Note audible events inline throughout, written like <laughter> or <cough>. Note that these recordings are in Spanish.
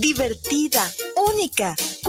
divertida, única.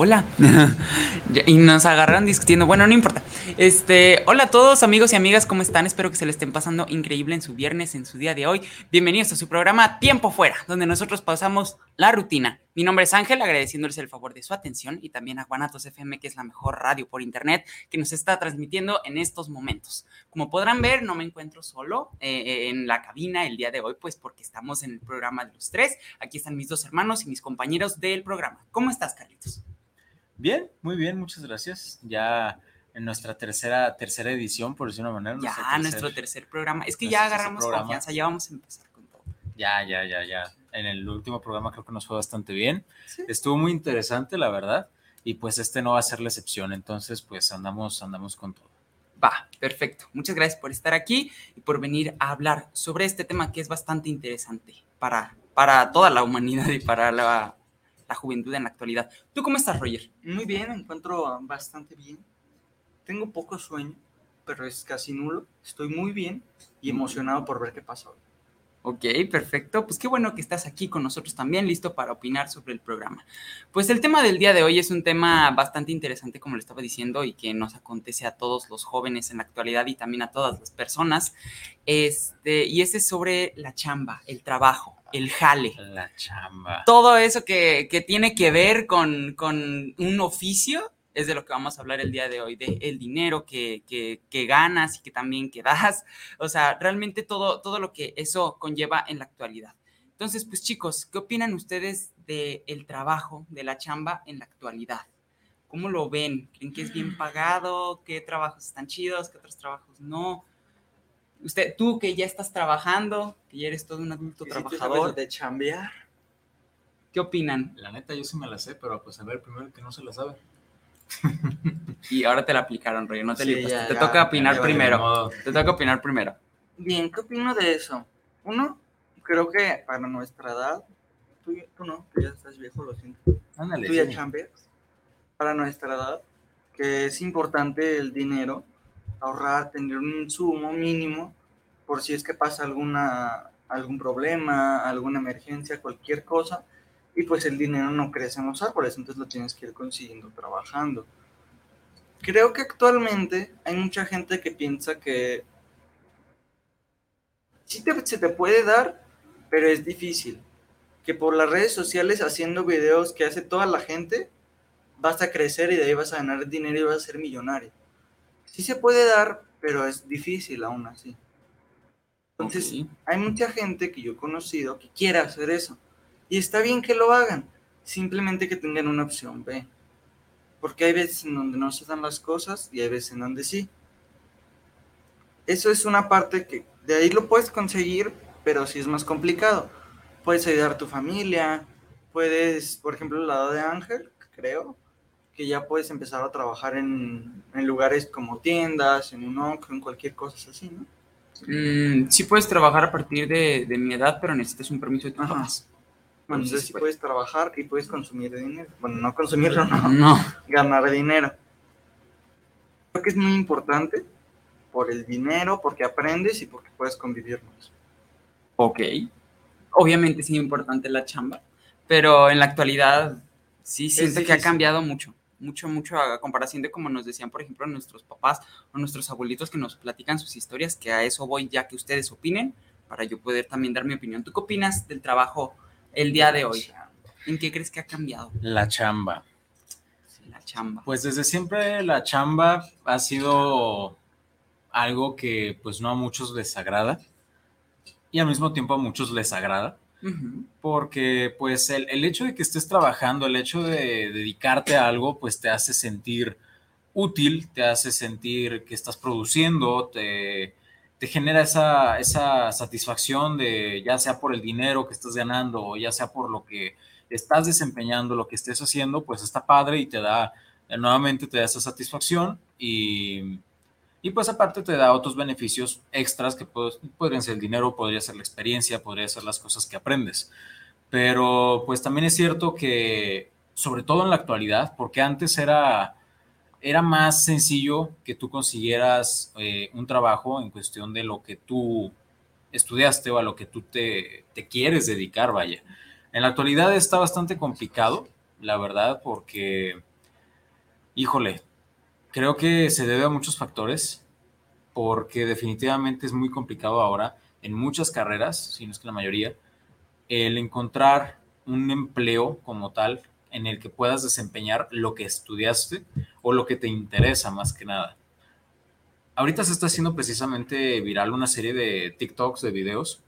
hola. <laughs> y nos agarraron discutiendo. Bueno, no importa. Este, hola a todos, amigos y amigas, ¿cómo están? Espero que se le estén pasando increíble en su viernes, en su día de hoy. Bienvenidos a su programa Tiempo Fuera, donde nosotros pasamos la rutina. Mi nombre es Ángel, agradeciéndoles el favor de su atención y también a Guanatos FM, que es la mejor radio por internet que nos está transmitiendo en estos momentos. Como podrán ver, no me encuentro solo eh, en la cabina el día de hoy, pues porque estamos en el programa de los tres. Aquí están mis dos hermanos y mis compañeros del programa. ¿Cómo estás, Carlitos? Bien, muy bien, muchas gracias. Ya en nuestra tercera, tercera edición, por decir una manera. Ya, nuestro tercer programa. Es que ya agarramos confianza, ya vamos a empezar con todo. Ya, ya, ya, ya. En el último programa creo que nos fue bastante bien. Estuvo muy interesante, la verdad. Y pues este no va a ser la excepción. Entonces, pues andamos, andamos con todo. Va, perfecto. Muchas gracias por estar aquí y por venir a hablar sobre este tema que es bastante interesante para, para toda la humanidad y para la la juventud en la actualidad. ¿Tú cómo estás, Roger? Muy bien, me encuentro bastante bien. Tengo poco sueño, pero es casi nulo. Estoy muy bien y emocionado por ver qué pasa hoy. Ok, perfecto. Pues qué bueno que estás aquí con nosotros también, listo para opinar sobre el programa. Pues el tema del día de hoy es un tema bastante interesante, como le estaba diciendo, y que nos acontece a todos los jóvenes en la actualidad y también a todas las personas. Este, y ese es sobre la chamba, el trabajo el jale. La chamba. Todo eso que, tiene que ver con, un oficio es de lo que vamos a hablar el día de hoy, de el dinero que, ganas y que también que das. O sea, realmente todo, todo lo que eso conlleva en la actualidad. Entonces, pues chicos, ¿qué opinan ustedes del trabajo, de la chamba en la actualidad? ¿Cómo lo ven? ¿Creen que es bien pagado? ¿Qué trabajos están chidos? ¿Qué otros trabajos no? Usted, tú que ya estás trabajando, que ya eres todo un adulto trabajador. de chambear. ¿Qué opinan? La neta, yo sí me la sé, pero pues a ver, primero que no se la sabe. y ahora te la aplicaron, Roger, no te Te toca opinar primero. Te toca opinar primero. Bien, ¿qué opino de eso? Uno, creo que para nuestra edad, tú, no, tú ya estás viejo, lo siento. Ándale, tú ya chambeas. Para nuestra edad, que es importante el dinero ahorrar, tener un sumo mínimo por si es que pasa alguna, algún problema, alguna emergencia, cualquier cosa, y pues el dinero no crece en los árboles, entonces lo tienes que ir consiguiendo trabajando. Creo que actualmente hay mucha gente que piensa que sí se te puede dar, pero es difícil. Que por las redes sociales haciendo videos que hace toda la gente, vas a crecer y de ahí vas a ganar dinero y vas a ser millonario sí se puede dar, pero es difícil aún así. Entonces, hay mucha gente que yo he conocido que quiere hacer eso. Y está bien que lo hagan, simplemente que tengan una opción B. Porque hay veces en donde no se dan las cosas y hay veces en donde sí. Eso es una parte que de ahí lo puedes conseguir, pero sí es más complicado. Puedes ayudar a tu familia, puedes, por ejemplo, el lado de Ángel, creo, que ya puedes empezar a trabajar en, lugares como tiendas, en un ONC, en cualquier cosa así, ¿no? Mm, sí puedes trabajar a partir de, mi edad, pero necesitas un permiso de tus papás. Bueno, entonces sí puedes trabajar y puedes consumir dinero. Bueno, no consumirlo, no. <laughs> no. Ganar dinero. Creo que es muy importante por el dinero, porque aprendes y porque puedes convivir más. Ok. Obviamente es importante la chamba, pero en la actualidad sí siento que ha cambiado mucho, mucho, mucho a comparación de como nos decían, por ejemplo, nuestros papás o nuestros abuelitos que nos platican sus historias, que a eso voy ya que ustedes opinen, para yo poder también dar mi opinión. ¿Tú qué opinas del trabajo el día de hoy? ¿En qué crees que ha cambiado La chamba. la chamba? Pues desde siempre la chamba ha sido algo que pues no a muchos les agrada y al mismo tiempo a muchos les agrada Porque pues el, el hecho de que estés trabajando, el hecho de dedicarte a algo pues te hace sentir útil, te hace sentir que estás produciendo, te, te genera esa, esa satisfacción de ya sea por el dinero que estás ganando o ya sea por lo que estás desempeñando, lo que estés haciendo, pues está padre y te da, nuevamente te da esa satisfacción y, y pues aparte te da otros beneficios extras que pod- podrían ser el dinero, podría ser la experiencia, podría ser las cosas que aprendes. Pero pues también es cierto que, sobre todo en la actualidad, porque antes era, era más sencillo que tú consiguieras eh, un trabajo en cuestión de lo que tú estudiaste o a lo que tú te, te quieres dedicar, vaya. En la actualidad está bastante complicado, la verdad, porque, híjole, creo que se debe a muchos factores, porque definitivamente es muy complicado ahora en muchas carreras, si no es que la mayoría, el encontrar un empleo como tal en el que puedas desempeñar lo que estudiaste o lo que te interesa más que nada. Ahorita se está haciendo precisamente viral una serie de TikToks, de videos,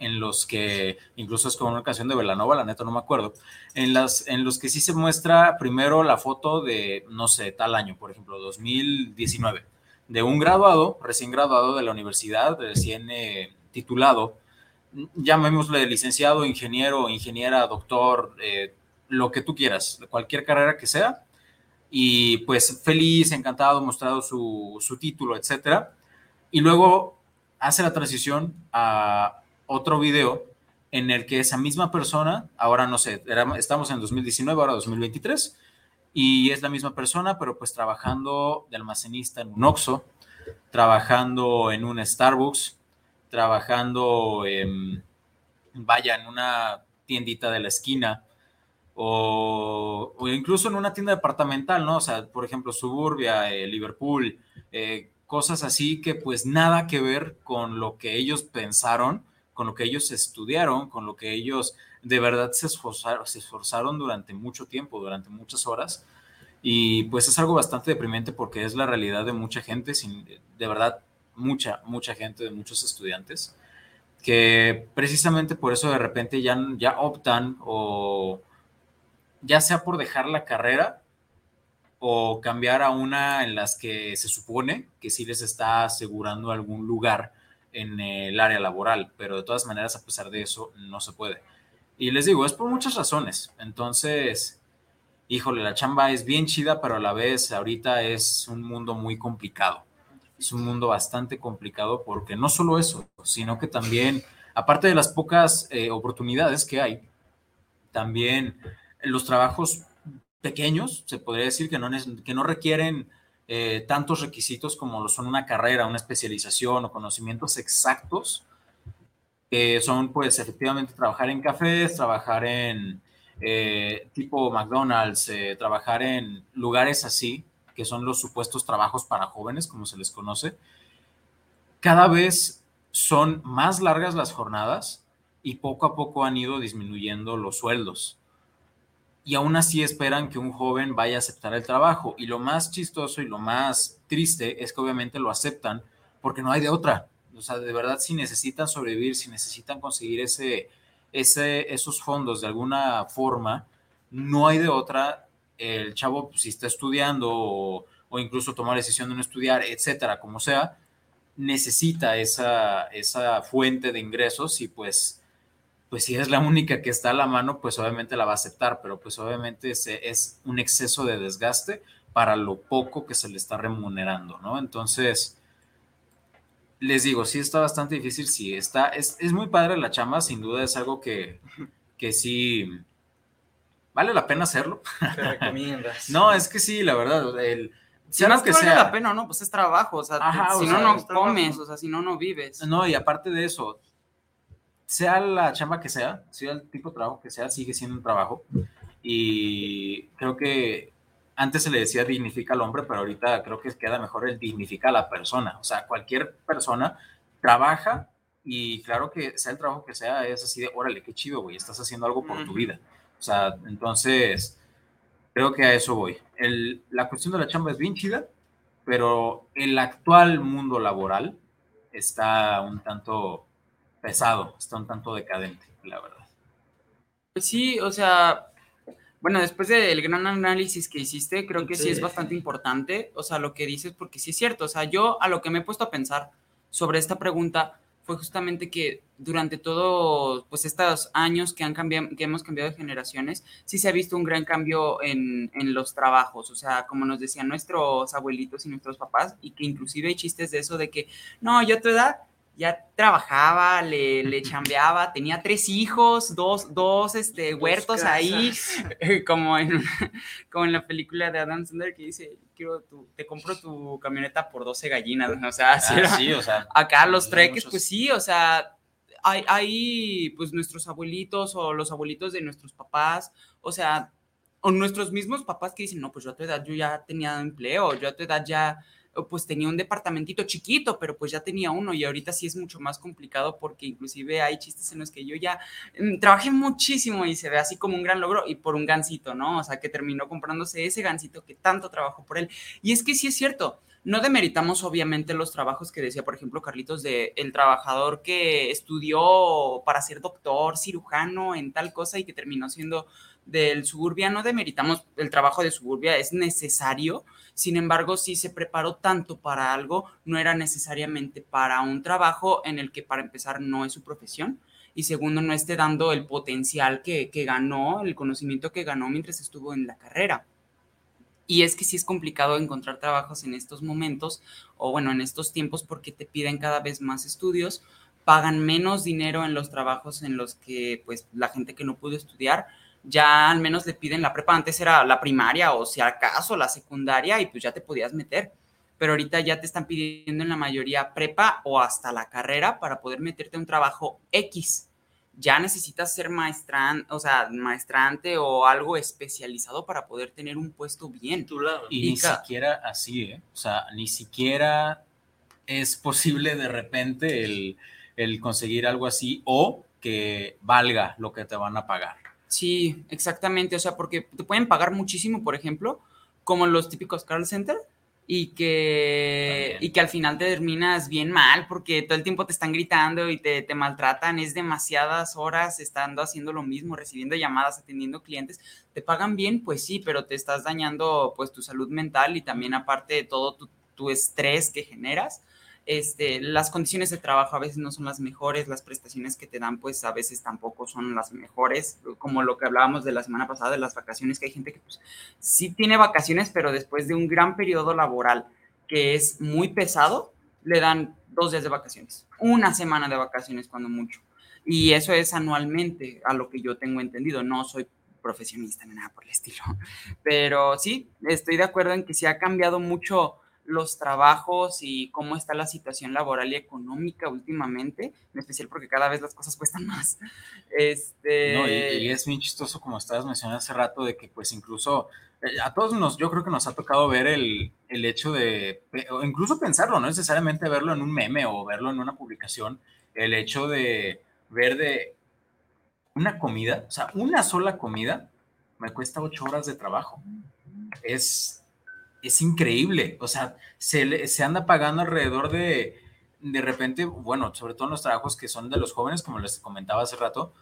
en los que, incluso es como una canción de Velanova, la neta no me acuerdo, en, las, en los que sí se muestra primero la foto de, no sé, tal año, por ejemplo, 2019, de un graduado, recién graduado de la universidad, recién eh, titulado, llamémosle licenciado, ingeniero, ingeniera, doctor, eh, lo que tú quieras, cualquier carrera que sea, y pues feliz, encantado, mostrado su, su título, etcétera, y luego hace la transición a otro video en el que esa misma persona, ahora no sé, estamos en 2019, ahora 2023, y es la misma persona, pero pues trabajando de almacenista en un Oxxo, trabajando en un Starbucks, trabajando, en, vaya, en una tiendita de la esquina, o, o, incluso en una tienda departamental, ¿no? O sea, por ejemplo, Suburbia, eh, Liverpool, eh, cosas así que pues nada que ver con lo que ellos pensaron, con lo que ellos estudiaron, con lo que ellos de verdad se esforzaron, se esforzaron durante mucho tiempo, durante muchas horas. Y pues es algo bastante deprimente porque es la realidad de mucha gente, sin, de verdad, mucha, mucha gente, de muchos estudiantes, que precisamente por eso de repente ya, ya optan o ya sea por dejar la carrera o cambiar a una en las que se supone que sí les está asegurando algún lugar en el área laboral, pero de todas maneras, a pesar de eso, no se puede. Y les digo, es por muchas razones. Entonces, híjole, la chamba es bien chida, pero a la vez ahorita es un mundo muy complicado. Es un mundo bastante complicado porque no solo eso, sino que también, aparte de las pocas eh, oportunidades que hay, también los trabajos pequeños, se podría decir que no, que no requieren eh, tantos requisitos como lo son una carrera, una especialización o conocimientos exactos, que son pues efectivamente trabajar en cafés, trabajar en eh, tipo McDonald's, eh, trabajar en lugares así, que son los supuestos trabajos para jóvenes, como se les conoce. Cada vez son más largas las jornadas y poco a poco han ido disminuyendo los sueldos y aún así esperan que un joven vaya a aceptar el trabajo. Y lo más chistoso y lo más triste es que obviamente lo aceptan porque no hay de otra. O sea, de verdad, si necesitan sobrevivir, si necesitan conseguir ese, esos fondos de alguna forma, no hay de otra. El chavo, pues, si está estudiando o, o, incluso tomar la decisión de no estudiar, etcétera, como sea, necesita esa, esa fuente de ingresos y pues pues si es la única que está a la mano, pues obviamente la va a aceptar, pero pues obviamente se, es un exceso de desgaste para lo poco que se le está remunerando, ¿no? Entonces, les digo, sí está bastante difícil, sí, está, es, es muy padre la chamba, sin duda es algo que, que sí vale la pena hacerlo. Te recomiendas. <laughs> no, es que sí, la verdad, el, si no es que, que vale sea. la pena, no, pues es trabajo, o sea, Ajá, si o no, sea, no comes, trabajo. o sea, si no, no vives. No, y aparte de eso, sea la chamba que sea, sea el tipo de trabajo que sea, sigue siendo un trabajo. Y creo que antes se le decía dignifica al hombre, pero ahorita creo que queda mejor el dignifica a la persona. O sea, cualquier persona trabaja y claro que sea el trabajo que sea, es así de, órale, qué chido, güey, estás haciendo algo por tu vida. O sea, entonces, creo que a eso voy. El, la cuestión de la chamba es bien chida, pero el actual mundo laboral está un tanto pesado, está un tanto decadente, la verdad. Pues sí, o sea, bueno, después del gran análisis que hiciste, creo que sí. es bastante importante, o sea, lo que dices, porque sí es cierto, o sea, yo a lo que me he puesto a pensar sobre esta pregunta fue justamente que durante todos pues estos años que han cambiado, que hemos cambiado de generaciones, sí se ha visto un gran cambio en, en, los trabajos, o sea, como nos decían nuestros abuelitos y nuestros papás, y que inclusive hay chistes de eso de que, no, yo a tu edad ya trabajaba, le, le chambeaba, tenía tres hijos, dos, dos este, huertos ahí, <laughs> como en, como en la película de Adam Sandler que dice, quiero tu, te compro tu camioneta por 12 gallinas, o sea, ah, sí, o sea acá los treques, pues sí, o sea, hay, hay, pues nuestros abuelitos o los abuelitos de nuestros papás, o sea, o nuestros mismos papás que dicen, no, pues yo a tu edad yo ya tenía empleo, yo a tu edad ya pues tenía un departamentito chiquito, pero pues ya tenía uno y ahorita sí es mucho más complicado porque inclusive hay chistes en los que yo ya mm, trabajé muchísimo y se ve así como un gran logro y por un gancito, ¿no? O sea, que terminó comprándose ese gancito que tanto trabajó por él. Y es que sí es cierto, no demeritamos obviamente los trabajos que decía, por ejemplo, Carlitos, de el trabajador que estudió para ser doctor, cirujano en tal cosa y que terminó siendo del suburbia, no demeritamos el trabajo de suburbia, es necesario, sin embargo, si se preparó tanto para algo, no era necesariamente para un trabajo en el que para empezar no es su profesión y segundo, no esté dando el potencial que, que ganó, el conocimiento que ganó mientras estuvo en la carrera. Y es que sí es complicado encontrar trabajos en estos momentos o bueno, en estos tiempos porque te piden cada vez más estudios, pagan menos dinero en los trabajos en los que pues la gente que no pudo estudiar ya al menos le piden la prepa. Antes era la primaria o si acaso la secundaria y pues ya te podías meter. Pero ahorita ya te están pidiendo en la mayoría prepa o hasta la carrera para poder meterte a un trabajo X. Ya necesitas ser maestrante, o sea, maestrante o algo especializado para poder tener un puesto bien. Y, ni siquiera así, ¿eh? O sea, ni siquiera es posible de repente el, el conseguir algo así o que valga lo que te van a pagar. Sí, exactamente. O sea, porque te pueden pagar muchísimo, por ejemplo, como los típicos call center, y que, y que al final te terminas bien mal porque todo el tiempo te están gritando y te, te, maltratan. Es demasiadas horas estando haciendo lo mismo, recibiendo llamadas, atendiendo clientes. Te pagan bien, pues sí, pero te estás dañando pues tu salud mental y también aparte de todo tu, tu estrés que generas este, las condiciones de trabajo a veces no son las mejores, las prestaciones que te dan pues a veces tampoco son las mejores, como lo que hablábamos de la semana pasada de las vacaciones, que hay gente que pues sí tiene vacaciones, pero después de un gran periodo laboral que es muy pesado, le dan dos días de vacaciones, una semana de vacaciones cuando mucho. Y eso es anualmente, a lo que yo tengo entendido. No soy profesionista ni nada por el estilo. Pero sí, estoy de acuerdo en que sí ha cambiado mucho los trabajos y cómo está la situación laboral y económica últimamente, en especial porque cada vez las cosas <laughs> cuestan más. Este... Y, es muy chistoso, como estabas mencionando hace rato, de que pues incluso eh, a todos nos, yo creo que nos ha tocado ver el, el hecho de, o incluso pensarlo, no necesariamente verlo en un meme o verlo en una publicación, el hecho de ver de una comida, o sea, una sola comida me cuesta ocho horas de trabajo. Es, es increíble. O sea, se, se anda pagando alrededor de, de repente, bueno, sobre todo en los trabajos que son de los jóvenes, como les comentaba hace rato,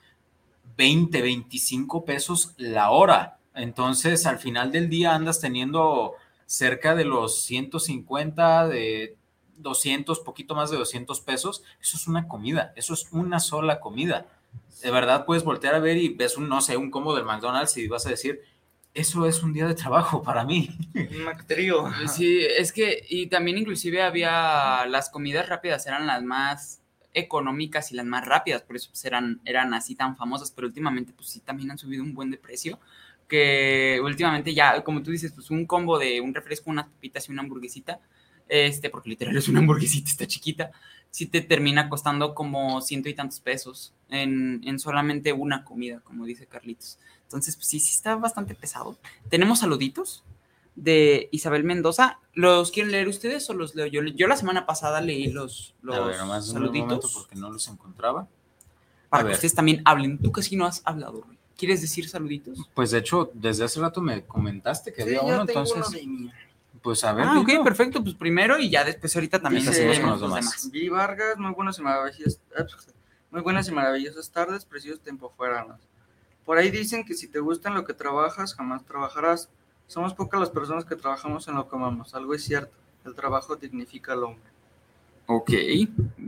20, 25 pesos la hora. Entonces, al final del día andas teniendo cerca de los 150, de 200, poquito más de 200 pesos. Eso es una comida, eso es una sola comida. De verdad puedes voltear a ver y ves un, no sé, un combo del McDonald's y vas a decir, eso es un día de trabajo para mí. <laughs> trío. Sí, es que, y también inclusive había, las comidas rápidas eran las más económicas y las más rápidas, por eso pues, eran, eran así tan famosas, pero últimamente pues sí también han subido un buen de precio, que últimamente ya, como tú dices, pues un combo de un refresco, unas papitas y una hamburguesita, este, porque literal es una hamburguesita, está chiquita, sí te termina costando como ciento y tantos pesos en, en solamente una comida, como dice Carlitos. Entonces, pues sí, sí está bastante pesado. Tenemos saluditos de Isabel Mendoza. ¿Los quieren leer ustedes o los leo yo? Yo la semana pasada leí los, los A ver, nomás un saluditos porque no los encontraba. para a que ver. ustedes también hablen. Tú casi no has hablado, güey. ¿Quieres decir saluditos? Pues de hecho, desde hace rato me comentaste que Sí, había uno, tengo entonces, uno de mí. pues a ver. Ah, ok, perfecto. Pues primero y ya después ahorita también Dice, leemos con los los demás. demás. Vi Vargas, muy buenas y maravillosas, ah, pues, muy buenas y maravillosas tardes, preciosos tiempo fuera. Por ahí dicen que si te gusta en lo que trabajas, jamás trabajarás. Somos pocas las personas que trabajamos en lo que amamos. Algo es cierto. El trabajo dignifica al hombre. Ok,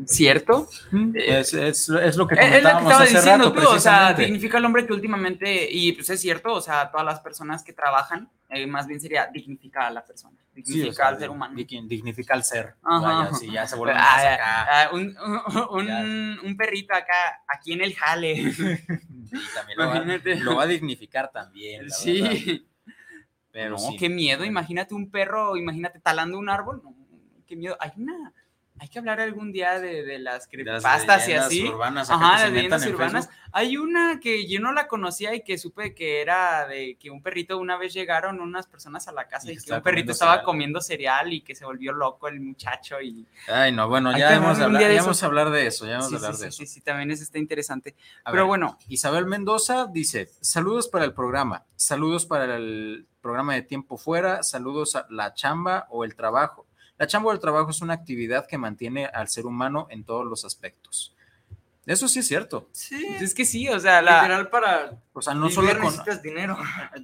¿cierto? Es, es- es lo que Es, es lo que comentábamos estaba hace diciendo rato, tú, o sea, dignifica al hombre que últimamente, y pues es cierto, o sea, todas las personas que trabajan, eh, más bien sería dignificar a la persona, Sí, dignificar o sea, al ser humano. digni- Dignifica al ser. Ajá. Vaya, sí, ya se vuelve Ah, más ah, acá. ah, un, un- <laughs> un- un perrito acá, aquí en el jale. <laughs> Y también lo va, Imagínate. lo va a dignificar también. la verdad. Sí. Pero no, sí. qué miedo, imagínate un perro, imagínate talando un árbol, no, qué miedo. Hay una, hay que hablar algún día de, de las creepypastas y así. urbanas Ajá, las leyendas urbanas. Hay una que yo no la conocía y que supe que era de que un perrito una vez llegaron unas personas a la casa Y y, que un perrito estaba cereal. comiendo cereal y que se volvió loco el muchacho y Ay, no, bueno, ya hemos, hablar ya vamos a hablar de eso, ya vamos sí, a hablar sí, de sí, eso. sí, sí, también eso está interesante. A Pero ver, bueno, Isabel Mendoza dice, saludos para el programa, saludos para el programa de tiempo fuera, saludos a la chamba o el trabajo. La chamba o el trabajo es una actividad que mantiene al ser humano en todos los aspectos. Eso sí es cierto. Sí. es que sí, o sea, la, Literal para O sea, no solo necesitas dinero.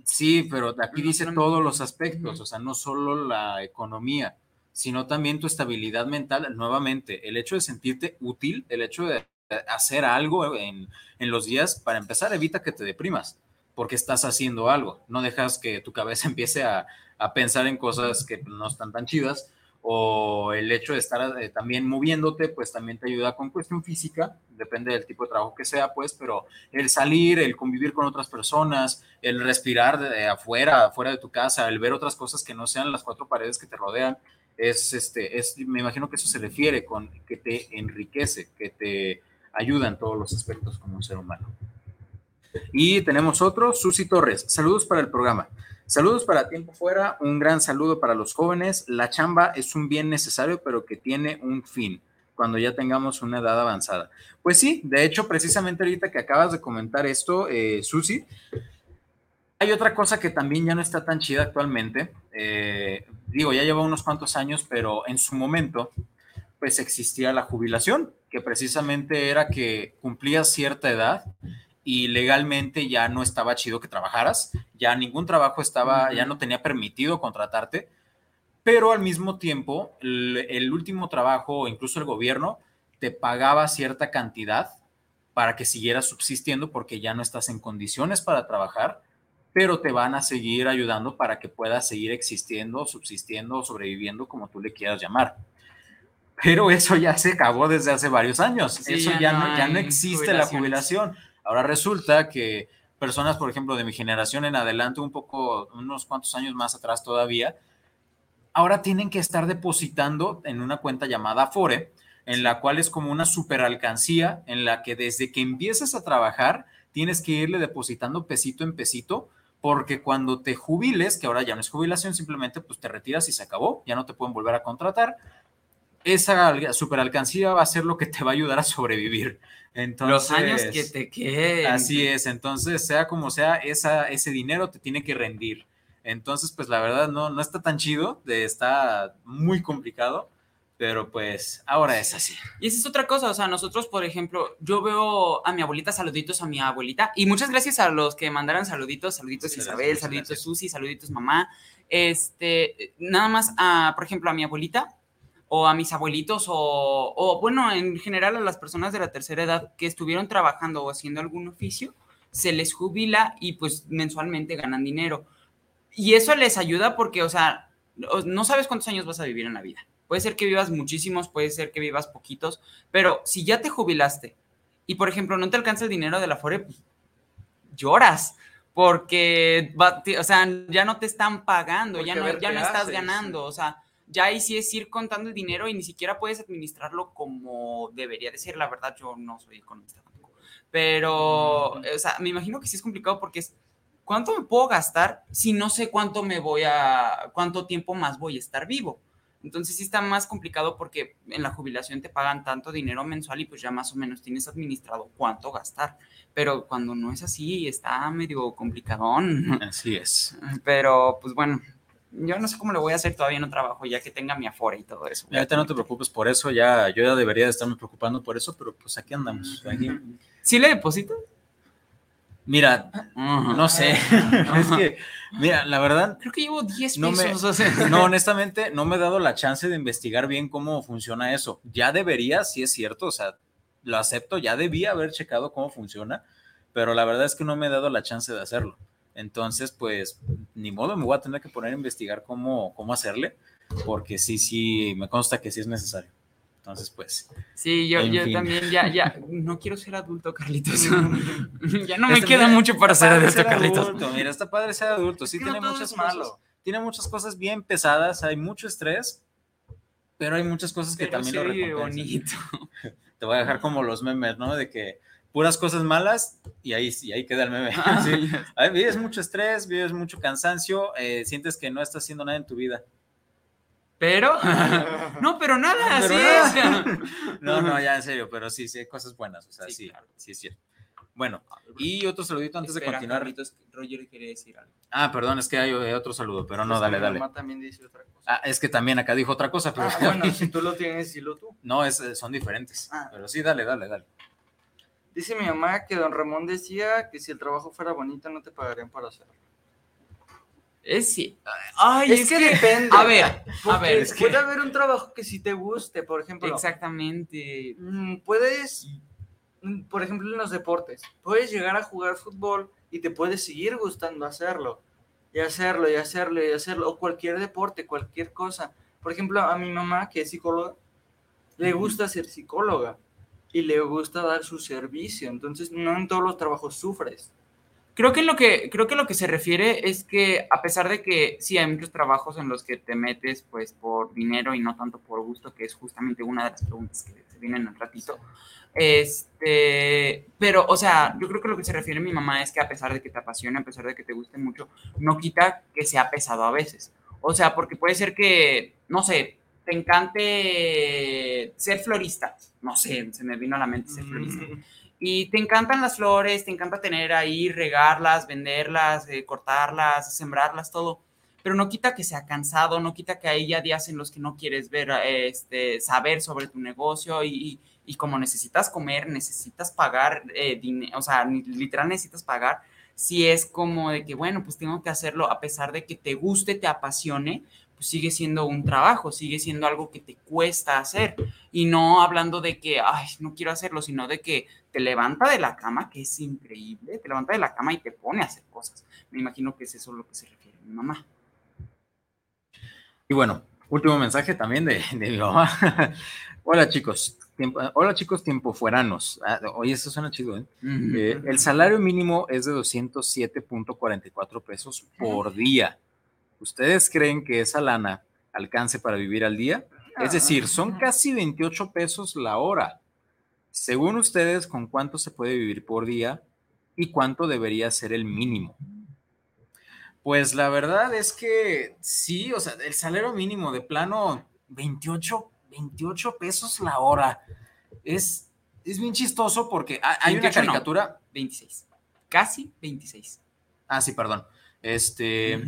Sí, pero aquí No dice todos los aspectos, o sea, no solo la economía, sino también tu estabilidad mental. Nuevamente, el hecho de sentirte útil, el hecho de hacer algo en, en los días, para empezar, evita que te deprimas, porque estás haciendo algo. No dejas que tu cabeza <laughs> empiece a, a pensar en cosas que no están tan chidas, o el hecho de estar eh, también moviéndote, pues también te ayuda con cuestión física, depende del tipo de trabajo que sea, pues, pero el salir, el convivir con otras personas, el respirar de afuera, afuera de tu casa, el ver otras cosas que no sean las cuatro paredes que te rodean, es este, es, me imagino que eso se refiere con que te enriquece, que te ayuda en todos los aspectos como un ser humano. Y tenemos otro, Susi Torres. Saludos para el programa. Saludos para Tiempo Fuera, un gran saludo para los jóvenes. La chamba es un bien necesario, pero que tiene un fin cuando ya tengamos una edad avanzada. Pues sí, de hecho, precisamente ahorita que acabas de comentar esto, eh, Susi, hay otra cosa que también ya no está tan chida actualmente. Eh, digo, ya lleva unos cuantos años, pero en su momento, pues existía la jubilación, que precisamente era que cumplías cierta edad y legalmente ya no estaba chido que trabajaras, ya ningún trabajo estaba, ya no tenía permitido contratarte, pero al mismo tiempo el, el último trabajo o incluso el gobierno te pagaba cierta cantidad para que siguieras subsistiendo porque ya no estás en condiciones para trabajar, pero te van a seguir ayudando para que puedas seguir existiendo, subsistiendo, sobreviviendo, como tú le quieras llamar. Pero eso ya se acabó desde hace varios años. Sí, eso ya ya, no ya no existe la jubilación. Ahora resulta que personas, por ejemplo, de mi generación en adelante, un poco, unos cuantos años más atrás todavía, ahora tienen que estar depositando en una cuenta llamada Afore, en la cual es como una super alcancía, en la que desde que empiezas a trabajar, tienes que irle depositando pesito en pesito, porque cuando te jubiles, que ahora ya no es jubilación, simplemente pues te retiras y se acabó, ya no te pueden volver a contratar, esa super alcancía va a ser lo que te va a ayudar a sobrevivir. Entonces, los años que te queden. Así es, entonces, sea como sea, esa, ese dinero te tiene que rendir. Entonces, pues la verdad no, no está tan chido, está muy complicado, pero pues ahora es así. Y esa es otra cosa, o sea, nosotros, por ejemplo, yo veo a mi abuelita, saluditos a mi abuelita, y muchas gracias a los que mandaron saluditos, saluditos Sí, Isabel, gracias, saluditos gracias. Susi, saluditos mamá, este, nada más a, por ejemplo, a mi abuelita, o a mis abuelitos, o, o bueno, en general a las personas de la tercera edad que estuvieron trabajando o haciendo algún oficio, se les jubila y pues mensualmente ganan dinero. Y eso les ayuda porque, o sea, no sabes cuántos años vas a vivir en la vida. Puede ser que vivas muchísimos, puede ser que vivas poquitos, pero si ya te jubilaste y, por ejemplo, no te alcanza el dinero de la FORE, pues, lloras porque, o sea, ya no te están pagando, ya no, ya ¿qué no estás haces? ganando, o sea, ya ahí sí es ir contando el dinero y ni siquiera puedes administrarlo como debería de ser. La verdad, yo no soy economista tampoco. Pero, o sea, me imagino que sí es complicado porque es, ¿cuánto me puedo gastar si no sé cuánto me voy a, cuánto tiempo más voy a estar vivo? Entonces sí está más complicado porque en la jubilación te pagan tanto dinero mensual y pues ya más o menos tienes administrado cuánto gastar. Pero cuando no es así, está medio complicadón. Así es. Pero pues bueno, yo no sé cómo lo voy a hacer todavía no trabajo, ya que tenga mi afora y todo eso. Ya no te preocupes por eso, ya yo ya debería de estarme preocupando por eso, pero pues aquí andamos. Aquí. ¿Sí le deposito? Mira, no sé. <laughs> es que, mira, la verdad. Creo que llevo 10 no pesos. Me, <laughs> no, honestamente, no me he dado la chance de investigar bien cómo funciona eso. Ya debería, sí es cierto, o sea, lo acepto, ya debía haber checado cómo funciona, pero la verdad es que no me he dado la chance de hacerlo. Entonces, pues, ni modo, me voy a tener que poner a investigar cómo, cómo hacerle, porque sí, sí, me consta que sí es necesario. Entonces, pues. Sí, yo, yo también ya, ya, no quiero ser adulto, Carlitos. <laughs> <laughs> ya no me queda mucho para ser adulto, Carlitos. Mira, está padre ser adulto. Sí, tiene muchas cosas. Tiene muchas cosas bien pesadas, hay mucho estrés, pero hay muchas cosas que también lo recompensan. bonito. <laughs> Te voy a dejar como los memes, ¿no? De que puras cosas malas y ahí, y ahí queda el meme. sí. <laughs> vives mucho estrés, vives mucho cansancio, eh, sientes que no estás haciendo nada en tu vida. Pero, <laughs> no, pero nada, así es. <laughs> No, no, ya en serio, pero sí, sí, hay cosas buenas, o sea, sí, sí, es cierto. Bueno, y otro saludito antes de continuar. Roger quiere decir algo. Ah, perdón, es que hay otro saludo, pero no, dale, dale. también dice otra cosa. Ah, es que también acá dijo otra cosa, pero. Ah, bueno, si tú lo tienes, dilo tú. No, es, son diferentes. Ah. Pero sí, dale, dale, dale. Dice mi mamá que don Ramón decía que si el trabajo fuera bonito no te pagarían para hacerlo. Es, sí. Ay, es, que, depende. A ver, a ver. Es puede haber un trabajo que si te guste, por ejemplo. Exactamente. Mm, puedes, mm, por ejemplo, en los deportes, puedes llegar a jugar fútbol y te puedes seguir gustando hacerlo. Y hacerlo, y hacerlo, y hacerlo. O cualquier deporte, cualquier cosa. Por ejemplo, a mi mamá, que es psicóloga, le gusta ser psicóloga y le gusta dar su servicio. Entonces, no en todos los trabajos sufres. Creo que, lo que, creo que lo que se refiere es que a pesar de que sí hay muchos trabajos en los que te metes pues por dinero y no tanto por gusto, que es justamente una de las preguntas que se vienen en un ratito, este, pero o sea, yo creo que lo que se refiere mi mamá es que a pesar de que te apasione, a pesar de que te guste mucho, no quita que sea pesado a veces. O sea, porque puede ser que, no sé, te encante ser florista, no sé, se me vino a la mente ser florista. Mm y te encantan las flores, te encanta tener ahí, regarlas, venderlas, eh, cortarlas, sembrarlas, todo. Pero no quita que sea cansado, no quita que haya días en los que no quieres ver, este, saber sobre tu negocio y, y, como necesitas comer, necesitas pagar eh, o sea, literal necesitas pagar. Si es como de que, bueno, pues tengo que hacerlo a pesar de que te guste, te apasione, pues sigue siendo un trabajo, sigue siendo algo que te cuesta hacer. Y no hablando de que, ay, no quiero hacerlo, sino de que te levanta de la cama, que es increíble, te levanta de la cama y te pone a hacer cosas. Me imagino que es eso a lo que se refiere mi mamá. Y bueno, último mensaje también de, mi mamá. <laughs> hola chicos, hola chicos tiempo fueranos. Ah, oye, eso suena chido, ¿eh? ¿eh? El salario mínimo es de 207.44 pesos por día. ¿Ustedes creen que esa lana alcance para vivir al día? Es decir, son casi 28 pesos la hora. Según ustedes, ¿con cuánto se puede vivir por día y cuánto debería ser el mínimo? Pues la verdad es que sí, o sea, el salario mínimo de plano, 28, 28 pesos la hora. Es, es bien chistoso porque hay, una caricatura. 26. Casi 26. Ah, sí, perdón. Este.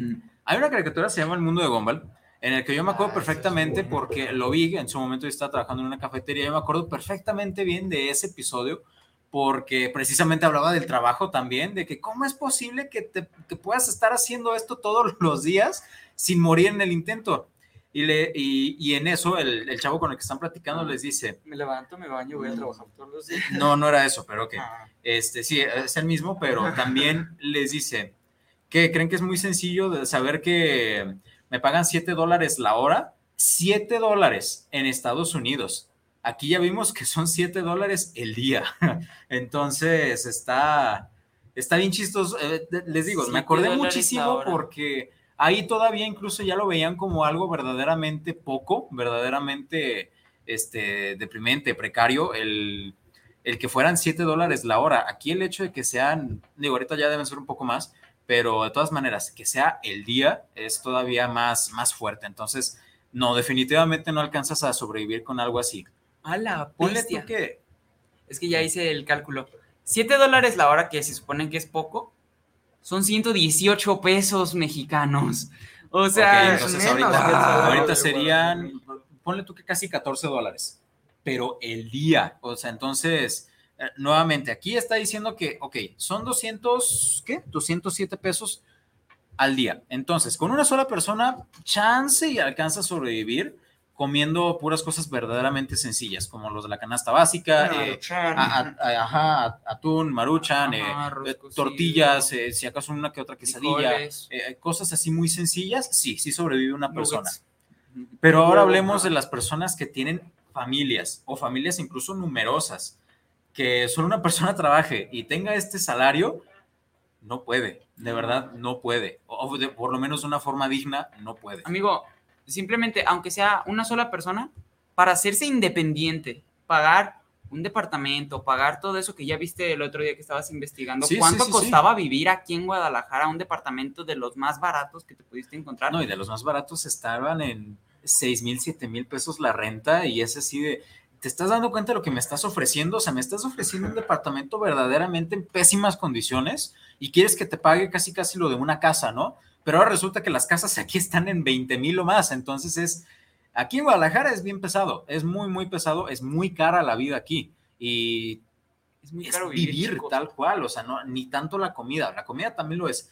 Hay una caricatura, se llama El Mundo de Gumball, en el que yo me acuerdo ah, perfectamente porque lo vi, en su momento yo estaba trabajando en una cafetería, yo me acuerdo perfectamente bien de ese episodio porque precisamente hablaba del trabajo también, de que cómo es posible que, te, puedas estar haciendo esto todos <laughs> los días sin morir en el intento. Y, le, y, en eso el, el, chavo con el que están platicando les dice... Me levanto, me baño, voy a trabajar todos los días. No, no era eso, pero que... <laughs> Ah. Este, sí, es el mismo, pero <laughs> también les dice, ¿Qué creen que es muy sencillo de saber que me pagan 7 dólares la hora? 7 dólares en Estados Unidos. Aquí ya vimos que son 7 dólares el día. <laughs> Entonces está, está bien chistoso. Eh, les digo, me acordé muchísimo porque ahí todavía incluso ya lo veían como algo verdaderamente poco, verdaderamente este, deprimente, precario, el, el que fueran 7 dólares la hora. Aquí el hecho de que sean, digo, ahorita ya deben ser un poco más, pero de todas maneras, que sea el día es todavía más, más fuerte. Entonces, no, definitivamente no alcanzas a sobrevivir con algo así. A la Ponle tú que Es que ya hice el cálculo. 7 dólares la hora, que se supone que es poco, son 118 pesos mexicanos. O sea, entonces menos ahorita, salario ahorita serían, ponle tú que casi 14 dólares, pero el día, o sea, entonces, eh, nuevamente, aquí está diciendo que, ok, son 200, ¿qué? 207 pesos al día. Entonces, con una sola persona, chance y alcanza a sobrevivir comiendo puras cosas verdaderamente sencillas, como los de la canasta básica, eh, a- a- ajá, atún, maruchan, eh, Ajá, eh, tortillas, eh, si acaso una que otra quesadilla, eh, cosas así muy sencillas, sí, sí sobrevive una persona. Pero ahora hablemos de las personas que tienen familias o familias incluso numerosas, que solo una persona trabaje y tenga este salario, no puede, de verdad no puede, o de- por lo menos de una forma digna, no puede. Amigo, simplemente, aunque sea una sola persona, para hacerse independiente, pagar un departamento, pagar todo eso que ya viste el otro día que estabas investigando, Sí, sí, ¿cuánto sí, sí. costaba vivir aquí en Guadalajara un departamento de los más baratos que te pudiste encontrar? No, y de los más baratos estaban en 6 mil, 7 mil pesos la renta y es así de, ¿te estás dando cuenta de lo que me estás ofreciendo? O sea, me estás ofreciendo un departamento verdaderamente en pésimas condiciones y quieres que te pague casi, casi lo de una casa, ¿no? Pero ahora resulta que las casas aquí están en 20 mil o más, entonces es, aquí en Guadalajara es bien pesado, es muy, muy pesado, es muy cara la vida aquí y es muy es caro vivir, vivir, tal cual, o sea, no, ni tanto la comida, la comida también lo es,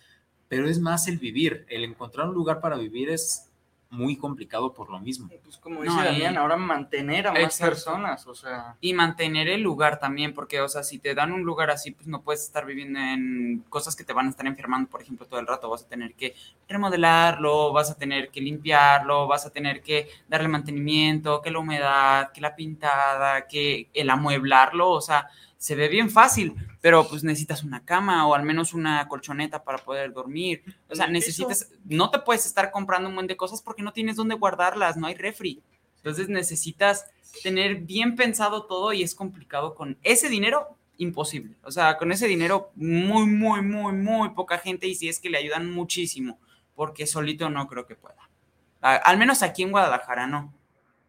pero es más el vivir, el encontrar un lugar para vivir es muy complicado por lo mismo. Pues como No, dice y- Damián, ahora mantener a más Exacto. personas, o sea, Y mantener el lugar también, porque, o sea, si te dan un lugar así, pues no puedes estar viviendo en cosas que te van a estar enfermando, por ejemplo, todo el rato. Vas a tener que remodelarlo, vas a tener que limpiarlo, vas a tener que darle mantenimiento, que la humedad, que la pintada, que el amueblarlo, o sea, se ve bien fácil, pero pues necesitas una cama o al menos una colchoneta para poder dormir. O sea, necesitas, no te puedes estar comprando un montón de cosas porque no tienes dónde guardarlas, no hay refri. Entonces necesitas tener bien pensado todo y es complicado con ese dinero, imposible. O sea, con ese dinero, muy, muy, muy, muy poca gente y si es que le ayudan muchísimo, porque solito no creo que pueda. Al menos aquí en Guadalajara, no.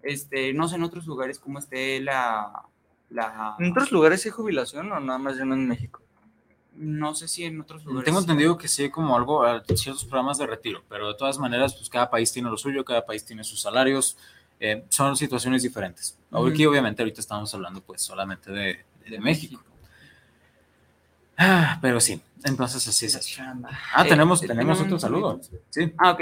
Este, no sé en otros lugares cómo esté la, la... ¿en otros lugares hay jubilación o nada más ya no en México? No sé si en otros lugares. Tengo entendido que sí hay como algo, eh, ciertos programas de retiro, pero de todas maneras, pues cada país tiene lo suyo, cada país tiene sus salarios, eh, son situaciones diferentes. Ujú. Aquí obviamente ahorita estamos hablando pues solamente de, de México. Ah, pero sí, entonces así es. La así. chamba. Ah, Eh, tenemos, eh, tenemos otro saludo. Sí. Ah, ok.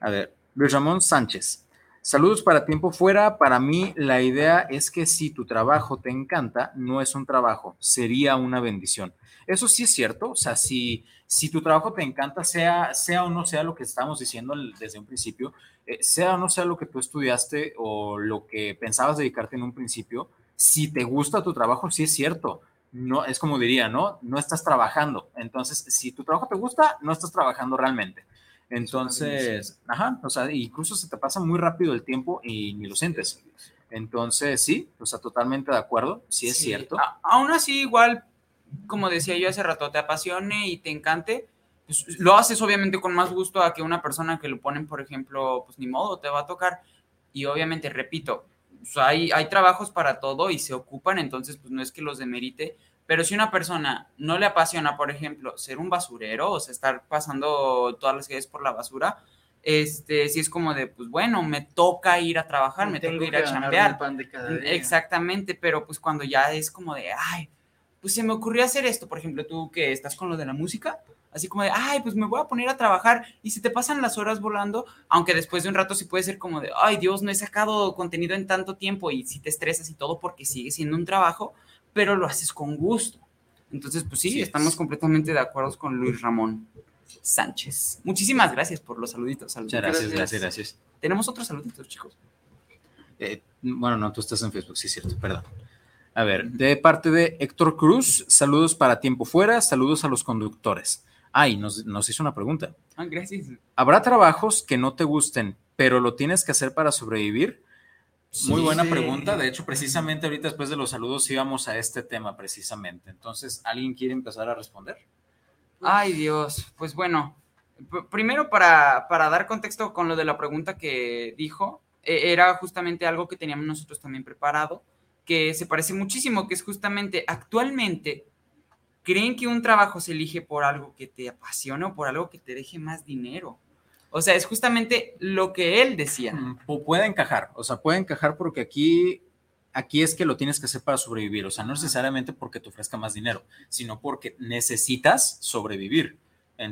A ver, Luis Ramón Sánchez. Saludos para tiempo fuera. Para mí, la idea es que si tu trabajo te encanta, no es un trabajo, sería una bendición. Eso sí es cierto. O sea, si, si tu trabajo te encanta, sea, sea o no sea lo que estamos diciendo desde un principio, eh, sea o no sea lo que tú estudiaste o lo que pensabas dedicarte en un principio, si te gusta tu trabajo, sí es cierto. No, es como diría, ¿no? No estás trabajando. Entonces, si tu trabajo te gusta, no estás trabajando realmente. Entonces, ajá, o sea, incluso se te pasa muy rápido el tiempo y ni lo sientes. Entonces, sí, o sea, totalmente de acuerdo, sí es Sí, cierto. a- aún así, igual, como decía yo hace rato, te apasione y te encante, pues, lo haces obviamente con más gusto a que una persona que lo ponen, por ejemplo, pues ni modo, te va a tocar. Y obviamente, repito, pues, hay, hay trabajos para todo y se ocupan, entonces, pues no es que los demerite. Pero si una persona no le apasiona, por ejemplo, ser un basurero, o sea, estar pasando todas las calles por la basura, este, si es como de, pues bueno, me toca ir a trabajar, me, Tengo toca ir a chambear. el pan de cada día. Exactamente, pero pues cuando ya es como de, ay, pues se me ocurrió hacer esto, por ejemplo, tú que estás con lo de la música, así como de, ay, pues me voy a poner a trabajar y si te pasan las horas volando, aunque después de un rato sí puede ser como de, ay, Dios, no he sacado contenido en tanto tiempo y si te estresas y todo porque sigue siendo un trabajo, pero lo haces con gusto. Entonces, pues sí, Sí, estamos es. completamente de acuerdo con Luis Ramón Sánchez. Muchísimas gracias por los saluditos. saluditos. Muchas gracias, gracias. gracias. Tenemos otros saluditos, chicos. Eh, bueno, no, tú estás en Facebook, sí, es cierto, perdón. A ver, de parte de Héctor Cruz, saludos para tiempo fuera, saludos a los conductores. Ah, y nos, nos hizo una pregunta. Ah, gracias. ¿Habrá trabajos que no te gusten, pero lo tienes que hacer para sobrevivir? Muy buena Sí. pregunta. De hecho, precisamente ahorita después de los saludos íbamos a este tema precisamente. Entonces, ¿alguien quiere empezar a responder? Ay, Dios. Pues bueno, primero para, para dar contexto con lo de la pregunta que dijo, eh, era justamente algo que teníamos nosotros también preparado, que se parece muchísimo, que es justamente actualmente, ¿creen que un trabajo se elige por algo que te apasiona o por algo que te deje más dinero? O sea, es justamente lo que él decía. Mm, pu- Puede encajar, o sea, puede encajar porque aquí, aquí es que lo tienes que hacer para sobrevivir, o sea, no necesariamente porque te ofrezca más dinero, sino porque necesitas sobrevivir.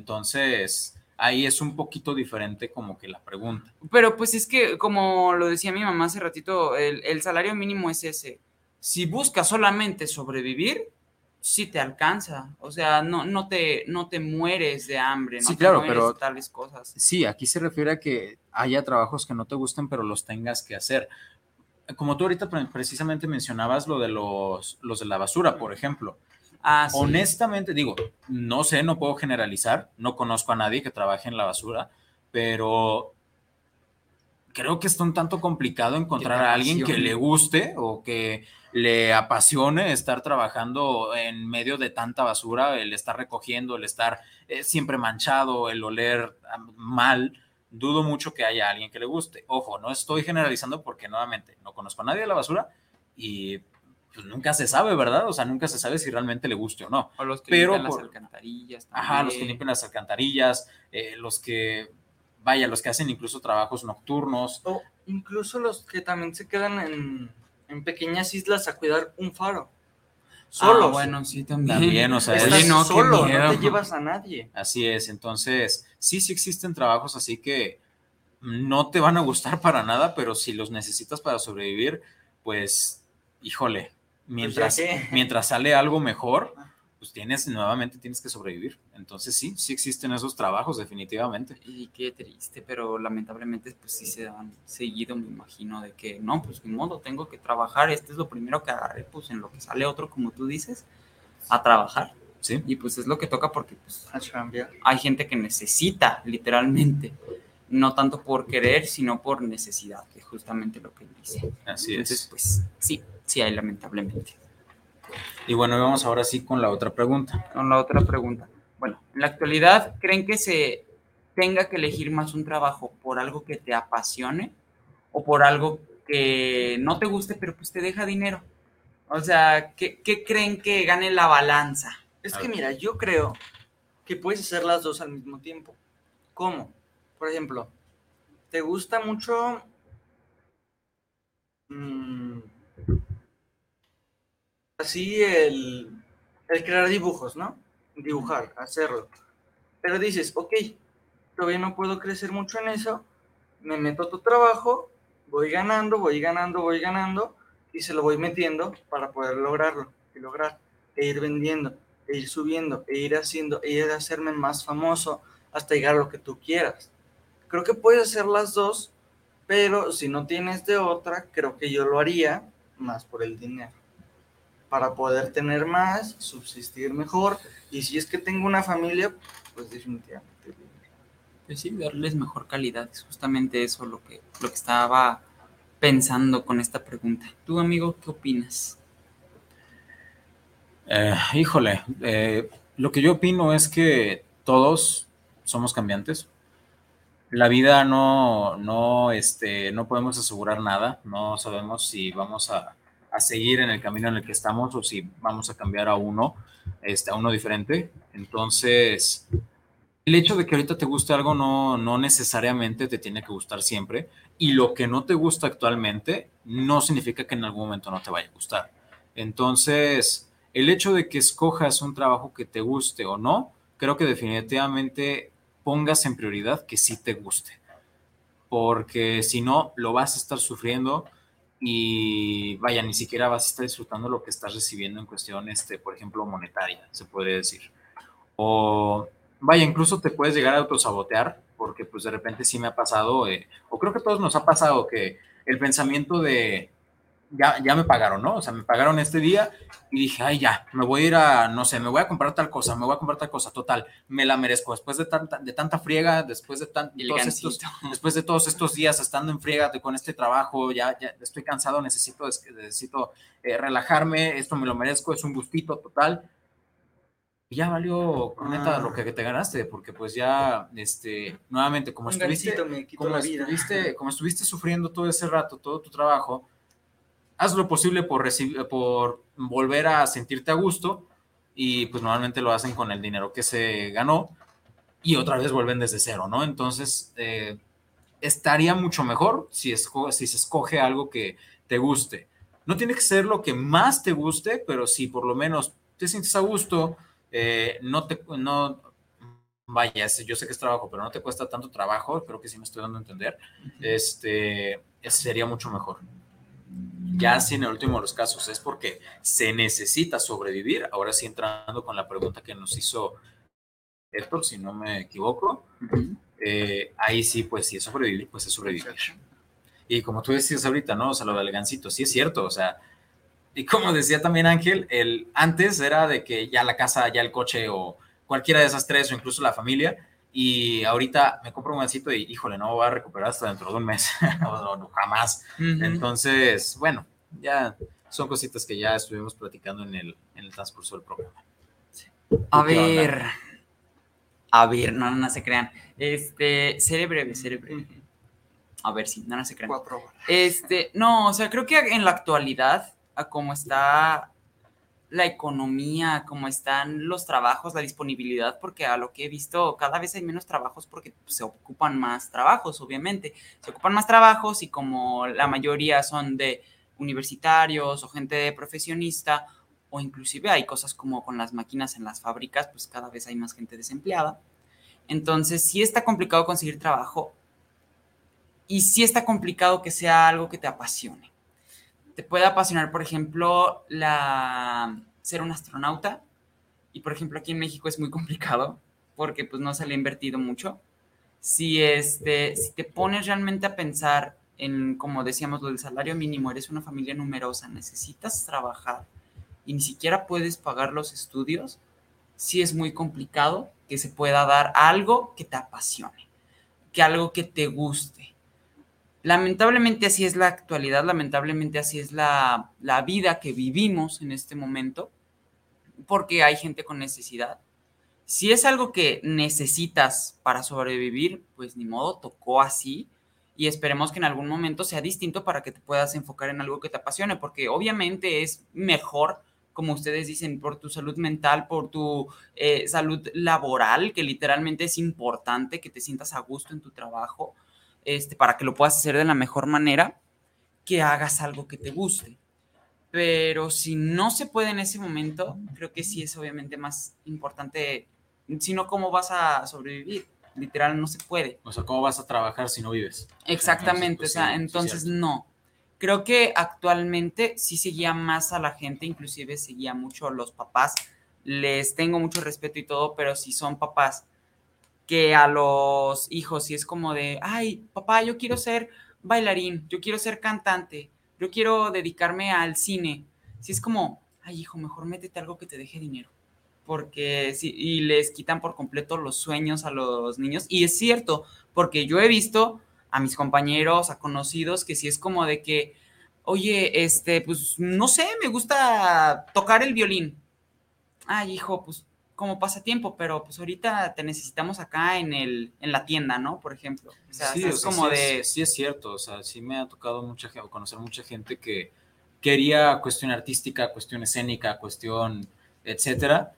Entonces, ahí es un poquito diferente como que la pregunta. Pero pues es que, como lo decía mi mamá hace ratito, el, el salario mínimo es ese. Si buscas solamente sobrevivir, sí te alcanza. O sea, no, no, te, no te mueres de hambre, no Sí, te claro, mueres pero- de tales cosas. Sí, aquí se refiere a que haya trabajos que no te gusten, pero los tengas que hacer. Como tú ahorita pre- precisamente mencionabas lo de los, los de la basura, por ejemplo. Ah, sí. Honestamente, digo, no sé, no puedo generalizar, no conozco a nadie que trabaje en la basura, pero creo que está un tanto complicado encontrar a alguien que le guste o que le apasione estar trabajando en medio de tanta basura, el estar recogiendo, el estar eh, siempre manchado, el oler mal. Dudo mucho que haya alguien que le guste. Ojo, no estoy generalizando porque nuevamente no conozco a nadie de la basura y pues nunca se sabe, ¿verdad? O sea, nunca se sabe si realmente le guste o no. O los que pero limpian por- las alcantarillas. Ajá, los que también. limpian las alcantarillas, eh, los que, vaya, los que hacen incluso trabajos nocturnos. O incluso los que también se quedan en, en pequeñas islas a cuidar un faro. Solos. Ah, bueno, sí, también. También, o sea, Estás Oye, no, qué solo, no te llevas a nadie. Así es, entonces, sí, sí existen trabajos así que no te van a gustar <laughs> para nada, pero si los necesitas para sobrevivir, pues, híjole, mientras, Pues que- mientras sale algo mejor, pues tienes, nuevamente tienes que sobrevivir. Entonces, sí, sí existen esos trabajos, definitivamente. Y qué triste, pero lamentablemente pues sí se dan seguido, me imagino, de que no, pues ni modo, tengo que trabajar, este es lo primero que agarré, pues en lo que sale otro, como tú dices, a trabajar. Sí, Y pues es lo que toca porque pues hay gente que necesita, literalmente, no tanto por querer, sino por necesidad, que es justamente lo que dice. así Entonces, es. pues sí, sí hay lamentablemente. Y bueno, vamos ahora sí con la otra pregunta. Con la otra pregunta. Bueno, en la actualidad, ¿creen que se tenga que elegir más un trabajo por algo que te apasione o por algo que no te guste, pero pues te deja dinero? O sea, ¿qué, qué creen que gane la balanza? Es que mira, yo creo que puedes hacer las dos al mismo tiempo. ¿Cómo? Por ejemplo, ¿te gusta mucho mm, así el, el crear dibujos, ¿no? Dibujar, hacerlo. Pero dices, ok, todavía no puedo crecer mucho en eso, me meto a tu trabajo, voy ganando, voy ganando, voy ganando, y se lo voy metiendo para poder lograrlo y lograr, e ir vendiendo, e ir subiendo, e ir haciendo, e ir a hacerme más famoso hasta llegar a lo que tú quieras. Creo que puedes hacer las dos, pero si no tienes de otra, creo que yo lo haría más por el dinero. Para poder tener más, subsistir mejor, y si es que tengo una familia, pues definitivamente. Pues sí, darles mejor calidad. Es justamente eso lo que, lo que estaba pensando con esta pregunta. ¿Tú, amigo, qué opinas? Eh, híjole, eh, lo que yo opino es que todos somos cambiantes. La vida no, no, este, no podemos asegurar nada. No sabemos si vamos a, a seguir en el camino en el que estamos o si vamos a cambiar a uno, este, a uno diferente. Entonces, el hecho de que ahorita te guste algo no, no necesariamente te tiene que gustar siempre. Y lo que no te gusta actualmente no significa que en algún momento no te vaya a gustar. Entonces, el hecho de que escojas un trabajo que te guste o no, creo que definitivamente pongas en prioridad que sí te guste. Porque si no, lo vas a estar sufriendo y vaya, ni siquiera vas a estar disfrutando lo que estás recibiendo en cuestión, este, por ejemplo, monetaria, se puede decir. O vaya, incluso te puedes llegar a autosabotear, porque pues de repente sí me ha pasado, eh, o creo que a todos nos ha pasado que el pensamiento de, ya, ya me pagaron, ¿no? O sea, me pagaron este día y dije, ay, ya, me voy a ir a, no sé, me voy a comprar tal cosa, me voy a comprar tal cosa, total, me la merezco. Después de tanta, de tanta friega, después de, tan, todos estos, después de todos estos días estando en friega con este trabajo, ya, ya estoy cansado, necesito, necesito eh, relajarme, esto me lo merezco, es un gustito total. Y ya valió, neta, lo que te ganaste, porque pues ya, este, nuevamente, como estuviste, como, estuviste, como estuviste sufriendo todo ese rato, todo tu trabajo, haz lo posible por, volver a sentirte a gusto y pues normalmente lo hacen con el dinero que se ganó y otra vez vuelven desde cero, ¿no? Entonces, eh, estaría mucho mejor si, si se escoge algo que te guste. No tiene que ser lo que más te guste, pero si por lo menos te sientes a gusto, eh, no te, no, vaya, yo sé que es trabajo, pero no te cuesta tanto trabajo, creo que sí me estoy dando a entender, este, sería mucho mejor ya si en el último de los casos es porque se necesita sobrevivir, ahora sí entrando con la pregunta que nos hizo Héctor, si no me equivoco, eh, ahí sí, pues si es sobrevivir, pues es sobrevivir. Y como tú decías ahorita, ¿no? O sea, lo del gancito, sí es cierto, o sea, y como decía también Ángel, el, antes era de que ya la casa, ya el coche o cualquiera de esas tres o incluso la familia, y ahorita me compro un gancito y híjole, no voy a recuperar hasta dentro de un mes, <laughs> o, jamás. Entonces, bueno, ya son cositas que ya estuvimos platicando en el, en el transcurso del programa. A ver, a ver, no, no, se crean. Este, seré breve, seré breve. A ver si, no, no se crean. Este, no, o sea, creo que en la actualidad, a cómo está la economía, cómo están los trabajos, la disponibilidad, porque a lo que he visto, cada vez hay menos trabajos porque se ocupan más trabajos, obviamente. Se ocupan más trabajos y como la mayoría son de universitarios o gente profesionista, o inclusive hay cosas como con las máquinas en las fábricas, pues cada vez hay más gente desempleada. Entonces, sí está complicado conseguir trabajo y sí está complicado que sea algo que te apasione te puede apasionar, por ejemplo, la, ser un astronauta. Y, por ejemplo, aquí en México es muy <laughs> complicado porque pues no se le ha invertido mucho. Si, este, si te pones realmente a pensar en, como decíamos, lo del salario mínimo, eres una familia numerosa, necesitas trabajar y ni siquiera puedes pagar los estudios, sí es muy complicado que se pueda dar algo que te apasione, que algo que te guste. Lamentablemente así es la actualidad, lamentablemente así es la, vida que vivimos en este momento, porque hay gente con necesidad. Si es algo que necesitas para sobrevivir, pues ni modo, tocó así y esperemos que en algún momento sea distinto para que te puedas enfocar en algo que te apasione, porque obviamente es mejor, como ustedes dicen, por tu salud mental, por tu eh, salud laboral, que literalmente es importante que te sientas a gusto en tu trabajo este, para que lo puedas hacer de la mejor manera, que hagas algo que te guste. Pero si no se puede en ese momento, creo que sí es obviamente más importante, sino cómo vas a sobrevivir. Literal, no se puede. O sea, ¿cómo vas a trabajar si no vives? Exactamente, o sea, entonces pues no. Creo que actualmente sí seguía más a la gente, inclusive seguía mucho a los papás. Les tengo mucho respeto y todo, pero si son papás que a los hijos y es como de, ay, papá, yo quiero ser bailarín, yo quiero ser cantante, yo quiero dedicarme al cine. Si es como, ay, hijo, mejor métete algo que te deje dinero. Porque si, y les quitan por completo los sueños a los niños. Y es cierto, porque yo he visto a mis compañeros, a conocidos, que si es como de que, oye, este, pues no sé, me gusta tocar el violín. Ay, hijo, pues como pasatiempo, pero pues ahorita te necesitamos acá en, el, en la tienda, ¿no? Por ejemplo. O sea, sí, es como de... sí es cierto, o sea, sí me ha tocado mucha conocer mucha gente que quería cuestión artística, cuestión escénica, cuestión, etcétera,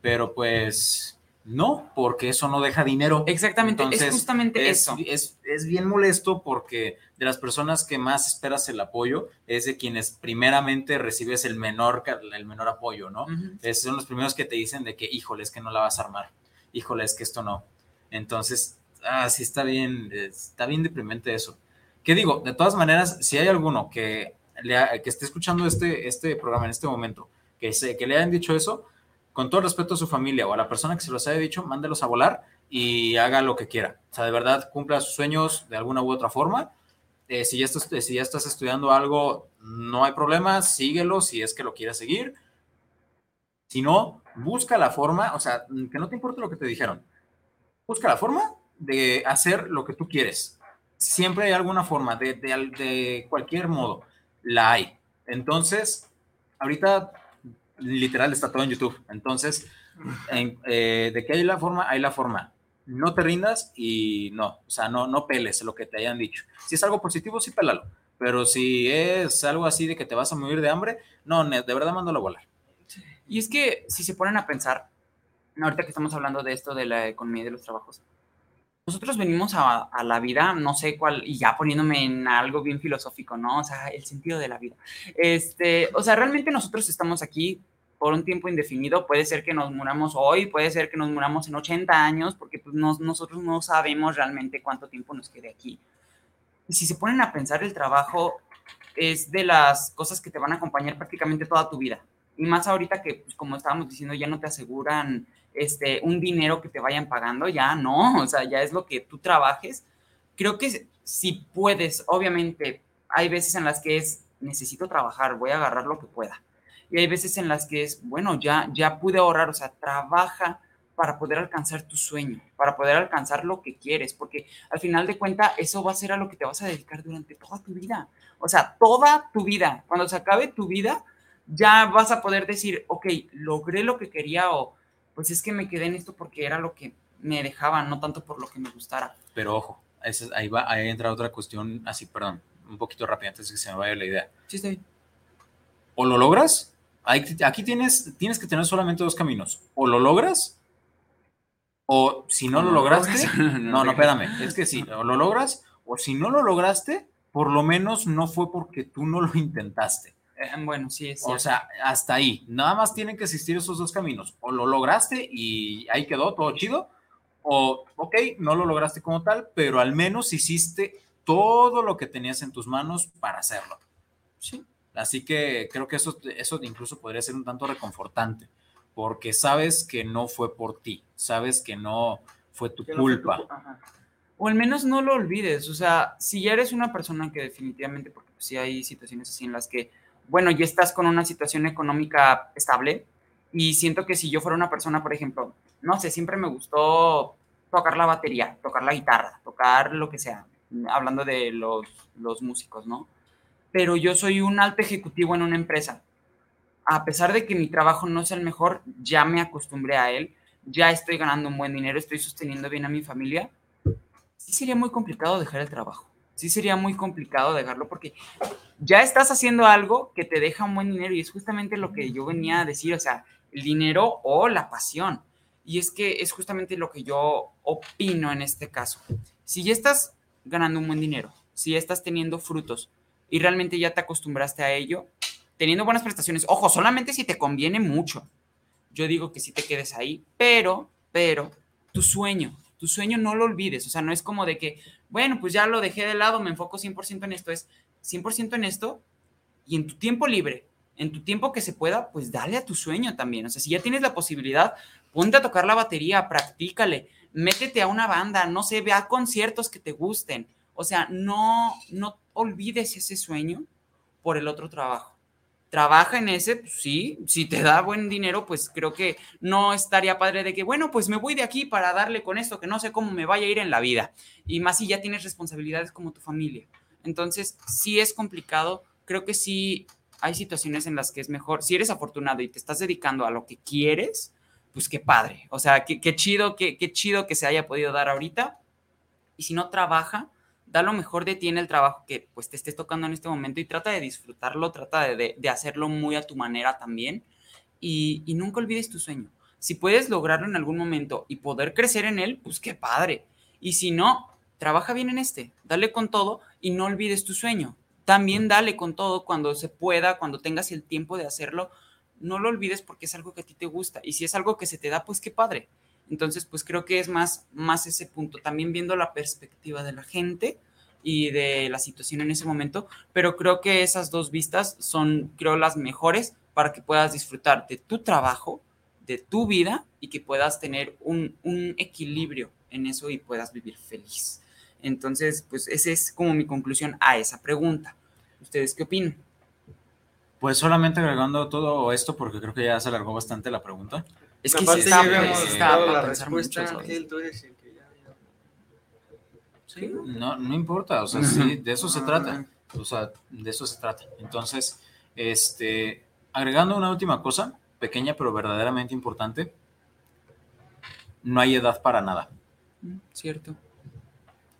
pero pues no, porque eso no deja dinero. Exactamente, es justamente eso. Es, es, bien molesto porque de las personas que más esperas el apoyo es de quienes primeramente recibes el menor, el menor apoyo, ¿no? son los primeros que te dicen de que, híjole, es que no la vas a armar, híjole, es que esto no. Entonces, ah, sí está bien, está bien deprimente eso. ¿Qué digo? De todas maneras, si hay alguno que, le, que esté escuchando este, este programa en este momento, que, se, que le hayan dicho eso, con todo respeto a su familia o a la persona que se los haya dicho, mándelos a volar y haga lo que quiera. O sea, de verdad, cumpla sus sueños de alguna u otra forma Eh, si, ya estás, si ya estás estudiando algo, no hay problema, síguelo si es que lo quieres seguir. Si no, busca la forma, o sea, que no te importe lo que te dijeron. Busca la forma de hacer lo que tú quieres. Siempre hay alguna forma, de, de, cualquier modo, la hay. Entonces, ahorita literal está todo en YouTube. Entonces, eh, de que hay la forma, hay la forma. No te rindas y no, o sea, no, no peles lo que te hayan dicho. Si es algo positivo, sí pélalo. Pero si es algo así de que te vas a morir de hambre, no, de verdad mándalo a volar. Y es que si se ponen a pensar, ahorita que estamos hablando de esto de la economía y de los trabajos, nosotros venimos a, la vida, no sé cuál, y ya poniéndome en algo bien filosófico, ¿no? O sea, el sentido de la vida. Este, o sea, realmente nosotros estamos aquí por un tiempo indefinido, puede ser que nos muramos hoy, puede ser que nos muramos en 80 años, porque pues, nosotros no sabemos realmente cuánto tiempo nos quede aquí. Y si se ponen a pensar, el trabajo es de las cosas que te van a acompañar prácticamente toda tu vida. Y más ahorita que, pues, como estábamos diciendo, ya no te aseguran este, un dinero que te vayan pagando, ya no, <laughs> o sea, ya es lo que tú trabajes. Creo que si puedes, obviamente, hay veces en las que es, necesito trabajar, voy a agarrar lo que pueda. Y hay veces en las que es, bueno, ya, ya pude ahorrar, o sea, trabaja para poder alcanzar tu sueño, para poder alcanzar lo que quieres, porque al final de cuentas eso va a ser a lo que te vas a dedicar durante toda tu vida. O sea, toda tu vida. Cuando se acabe tu vida, ya vas a poder decir, ok, logré lo que quería o pues es que me quedé en esto porque era lo que me dejaba, no tanto por lo que me gustara. Pero ojo, ahí va, ahí entra otra cuestión, así, perdón, un poquito rápido antes de que se me vaya la idea. Sí, está bien. O lo logras, aquí tienes, tienes que tener solamente dos caminos. O lo logras, o si no, lo lograste, <laughs> no, no, espérame, es que sí, o lo logras, o si no lo lograste, por lo menos no fue porque tú no lo intentaste. Eh, bueno, sí, es O sea, hasta ahí. Nada más tienen que existir esos dos caminos. O lo lograste y ahí quedó todo chido. O, ok, no lo lograste como tal, pero al menos hiciste todo lo que tenías en tus manos para hacerlo. Sí. Así que creo que eso, eso incluso podría ser un tanto reconfortante, porque sabes que no fue por ti, sabes que no fue tu culpa. o al menos no lo olvides, o sea, si ya eres una persona que definitivamente, porque sí hay situaciones así en las que bueno, ya estás con una situación económica estable y siento que si yo fuera una persona, por ejemplo, no sé, siempre me gustó tocar la batería, tocar la guitarra, tocar lo que sea, hablando de los, los músicos, ¿no? Pero yo soy un alto ejecutivo en una empresa. A pesar de que mi trabajo no es el mejor, ya me acostumbré a él, ya estoy ganando un buen dinero, estoy sosteniendo bien a mi familia. Sí sería muy complicado dejar el trabajo sí sería muy complicado dejarlo porque ya estás haciendo algo que te deja un buen dinero y es justamente lo que yo venía a decir, o sea, el dinero o la pasión. Y es que es justamente lo que yo opino en este caso. Si ya estás ganando un buen dinero, si ya estás teniendo frutos y realmente ya te acostumbraste a ello, teniendo buenas prestaciones, ojo, solamente si te conviene mucho. Yo digo que si te quedes ahí, pero, pero, tu sueño, tu sueño no lo olvides, o sea, no es como de que, bueno, pues ya lo dejé de lado, me enfoco 100% en esto, es 100% en esto y en tu tiempo libre, en tu tiempo que se pueda, pues dale a tu sueño también, o sea, si ya tienes la posibilidad, ponte a tocar la batería, practícale, métete a una banda, no sé, ve a conciertos que te gusten, o sea, no, no olvides ese sueño por el otro trabajo trabaja en ese, pues sí, si te da buen dinero, pues creo que no estaría padre de que, bueno, pues me voy de aquí para darle con esto, que no sé cómo me vaya a ir en la vida. Y más si ya tienes responsabilidades como tu familia. Entonces, sí es complicado, creo que sí hay situaciones en las que es mejor, si eres afortunado y te estás dedicando a lo que quieres, pues qué padre, o sea, qué, chido, qué, qué chido que se haya podido dar ahorita. Y si no trabaja, da lo mejor de ti en el trabajo que pues te estés tocando en este momento y trata de disfrutarlo, trata de, de, hacerlo muy a tu manera también y, y, nunca olvides tu sueño. Si puedes lograrlo en algún momento y poder crecer en él, pues qué padre. Y si no, trabaja bien en este, dale con todo y no olvides tu sueño. También dale con todo cuando se pueda, cuando tengas el tiempo de hacerlo, no lo olvides porque es algo que a ti te gusta. Y si es algo que se te da, pues qué padre. Entonces, pues creo que es más, más ese punto, también viendo la perspectiva de la gente y de la situación en ese momento, pero creo que esas dos vistas son, creo, las mejores para que puedas disfrutar de tu trabajo, de tu vida y que puedas tener un, un equilibrio en eso y puedas vivir feliz. Entonces, pues esa es como mi conclusión a esa pregunta. ¿Ustedes qué opinan? Pues solamente agregando todo esto, porque creo que ya se alargó bastante la pregunta. Es que Aparte sí está, está dado para la pensar respuesta, mucho, Sí, no, no importa, o sea, sí, de eso se Ah, trata. O sea, de eso se trata. Entonces, este, agregando una última cosa, pequeña pero verdaderamente importante, no hay edad para nada. Mm, Cierto.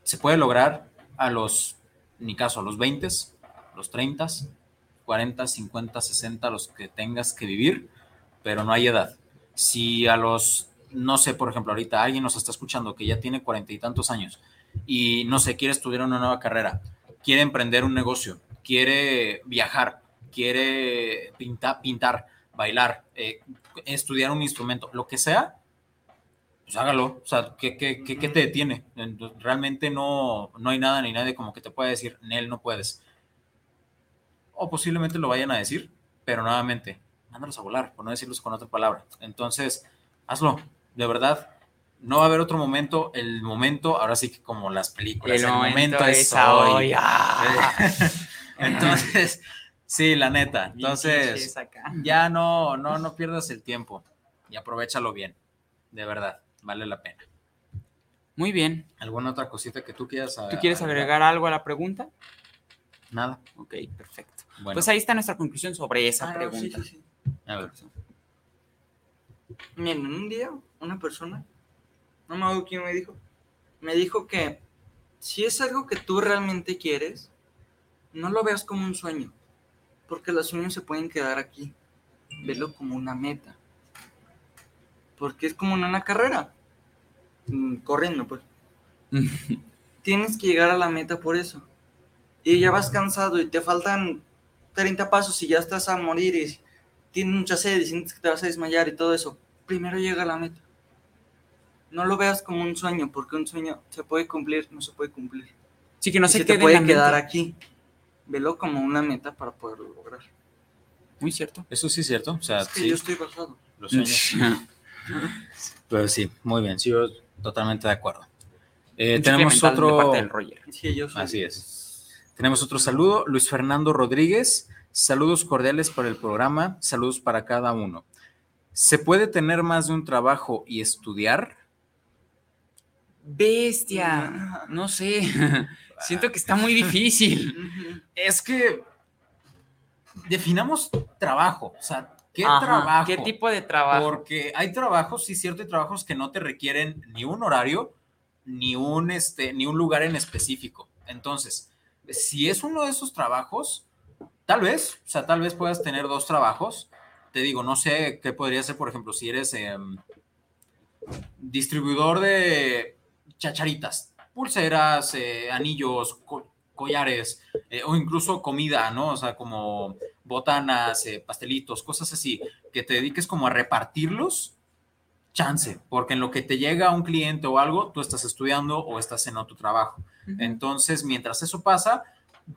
Se puede lograr a los, en mi caso, a los 20, los 30, 40, 50, 60, los que tengas que vivir, pero no hay edad. Si a los, no sé, por ejemplo, ahorita alguien nos está escuchando que ya tiene cuarenta y tantos años y no sé, quiere estudiar una nueva carrera, quiere emprender un negocio, quiere viajar, quiere pintar, pintar bailar, eh, estudiar un instrumento, lo que sea, pues hágalo. O sea, ¿qué, qué, qué, qué te detiene? Realmente no, no hay nada ni nadie como que te pueda decir, Nel, no puedes. O posiblemente lo vayan a decir, pero nuevamente, mándalos a volar, por no decirlos con otra palabra. Entonces, hazlo, de verdad. No va a haber otro momento, el momento, ahora sí que como las películas, el, momento, es hoy. ¡Ah! <laughs> Entonces, sí, la neta. Entonces, ya no, no, no pierdas el tiempo y aprovechalo bien, de verdad, vale la pena. Muy bien. ¿Alguna otra cosita que tú quieras ¿Tú quieres agregar algo a la pregunta? Nada. Ok, perfecto. Bueno, Pues ahí está nuestra conclusión sobre esa Ah, no, sí, pregunta. sí, sí. a ver. Miren, en un día, una persona, no me acuerdo quién me dijo, me dijo que si es algo que tú realmente quieres, no lo veas como un sueño, porque los sueños se pueden quedar aquí. Velo como una meta. Porque es como en una carrera. Mm, Corriendo, pues. <laughs> Tienes que llegar a la meta por eso. Y ya vas cansado y te faltan 30 pasos y ya estás a morir y tienes mucha sed y sientes que te vas a desmayar y todo eso. Primero llega a la meta. No lo veas como un sueño, porque un sueño se puede cumplir, no se puede cumplir. Sí, que no Y se, se quede te puede quedar mente. aquí. Velo como una meta para poderlo lograr. Muy cierto. Eso sí es cierto, o sea, Es que sí, yo estoy basado. los sueños. <laughs> Pero sí, muy bien, sí, yo totalmente de acuerdo. Eh, tenemos de otro, parte del Roger. Es que yo soy- así es. Tenemos otro saludo, Luis Fernando Rodríguez. Saludos cordiales para el programa, saludos para cada uno. ¿Se puede tener más de un trabajo y estudiar? Bestia. No sé. <laughs> Siento que está muy difícil. <laughs> Es que definamos trabajo, o sea, ¿qué Ajá, trabajo? ¿Qué tipo de trabajo? Porque hay trabajos, sí, cierto, hay trabajos que no te requieren ni un horario, ni un, este, ni un lugar en específico. Entonces, si es uno de esos trabajos, tal vez, o sea, tal vez puedas tener dos trabajos. Te digo, no sé qué podría ser, por ejemplo, si eres em, distribuidor de chacharitas, pulseras, eh, anillos, co- collares, eh, o incluso comida, ¿no? O sea, como botanas, eh, pastelitos, cosas así, que te dediques como a repartirlos, chance, porque en lo que te llega a un cliente o algo, tú estás estudiando o estás en otro trabajo. Entonces, mientras eso pasa,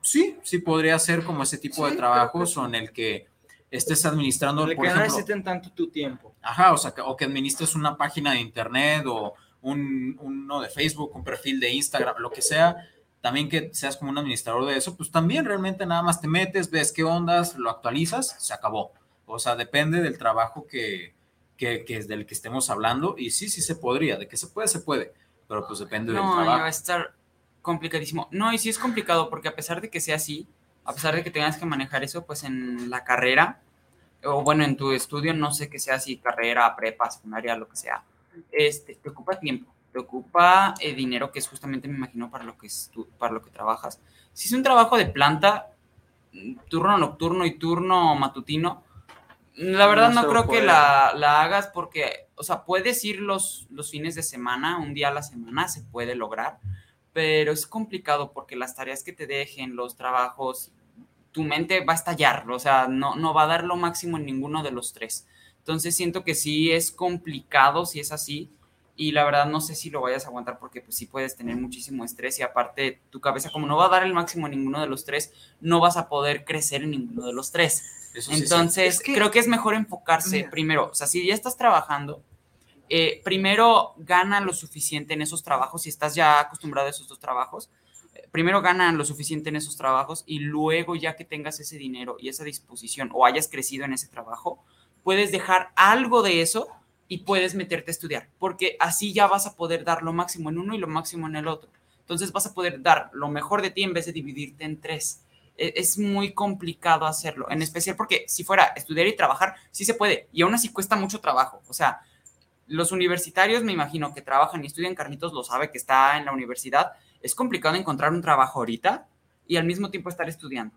sí, sí podría ser como ese tipo Sí, de trabajos o en el que estés administrando, por que no ejemplo, necesiten tanto tu tiempo. Ajá, o sea, que, o que administres una página de internet o un, uno de Facebook, un perfil de Instagram, lo que sea, también que seas como un administrador de eso, pues también realmente nada más te metes, ves qué ondas, lo actualizas, se acabó. O sea, depende del trabajo que, que, que es del que estemos hablando y sí, sí se podría, de que se puede, se puede, pero pues depende del No, ya va a trabajo. estar complicadísimo. No, y sí es complicado porque a pesar de que sea así, a pesar de que tengas que manejar eso, pues en la carrera, o bueno, en tu estudio, no sé que sea así, carrera, prepa, secundaria, lo que sea, este, te ocupa tiempo, te ocupa eh, dinero, que es justamente, me imagino, para lo que, es tu- para lo que trabajas. Si es un trabajo de planta, mm, turno nocturno y turno matutino, la verdad no creo que la, la hagas porque, o sea, puedes ir los, los fines de semana, un día a la semana, se puede lograr, pero es complicado porque las tareas que te dejen, los trabajos, tu mente va a estallar, o sea, no, no va a dar lo máximo en ninguno de los tres. Entonces siento que sí es complicado si es así y la verdad no sé si lo vayas a aguantar porque pues sí puedes tener muchísimo estrés y aparte tu cabeza como no va a dar el máximo en ninguno de los tres, no vas a poder crecer en ninguno de los tres. Eso sí, sí. Entonces, Es que- creo que es mejor enfocarse Mira. primero. O sea, si ya estás trabajando, eh, primero gana lo suficiente en esos trabajos, si estás ya acostumbrado a esos dos trabajos, eh, primero gana lo suficiente en esos trabajos y luego ya que tengas ese dinero y esa disposición o hayas crecido en ese trabajo, puedes dejar algo de eso y puedes meterte a estudiar, porque así ya vas a poder dar lo máximo en uno y lo máximo en el otro. Entonces vas a poder dar lo mejor de ti en vez de dividirte en tres. E, es muy complicado hacerlo, en especial porque si fuera estudiar y trabajar, sí se puede, y aún así cuesta mucho trabajo. O sea, los universitarios, me imagino que trabajan y estudian, Carnitos lo sabe que está en la universidad, es complicado encontrar un trabajo ahorita y al mismo tiempo estar estudiando.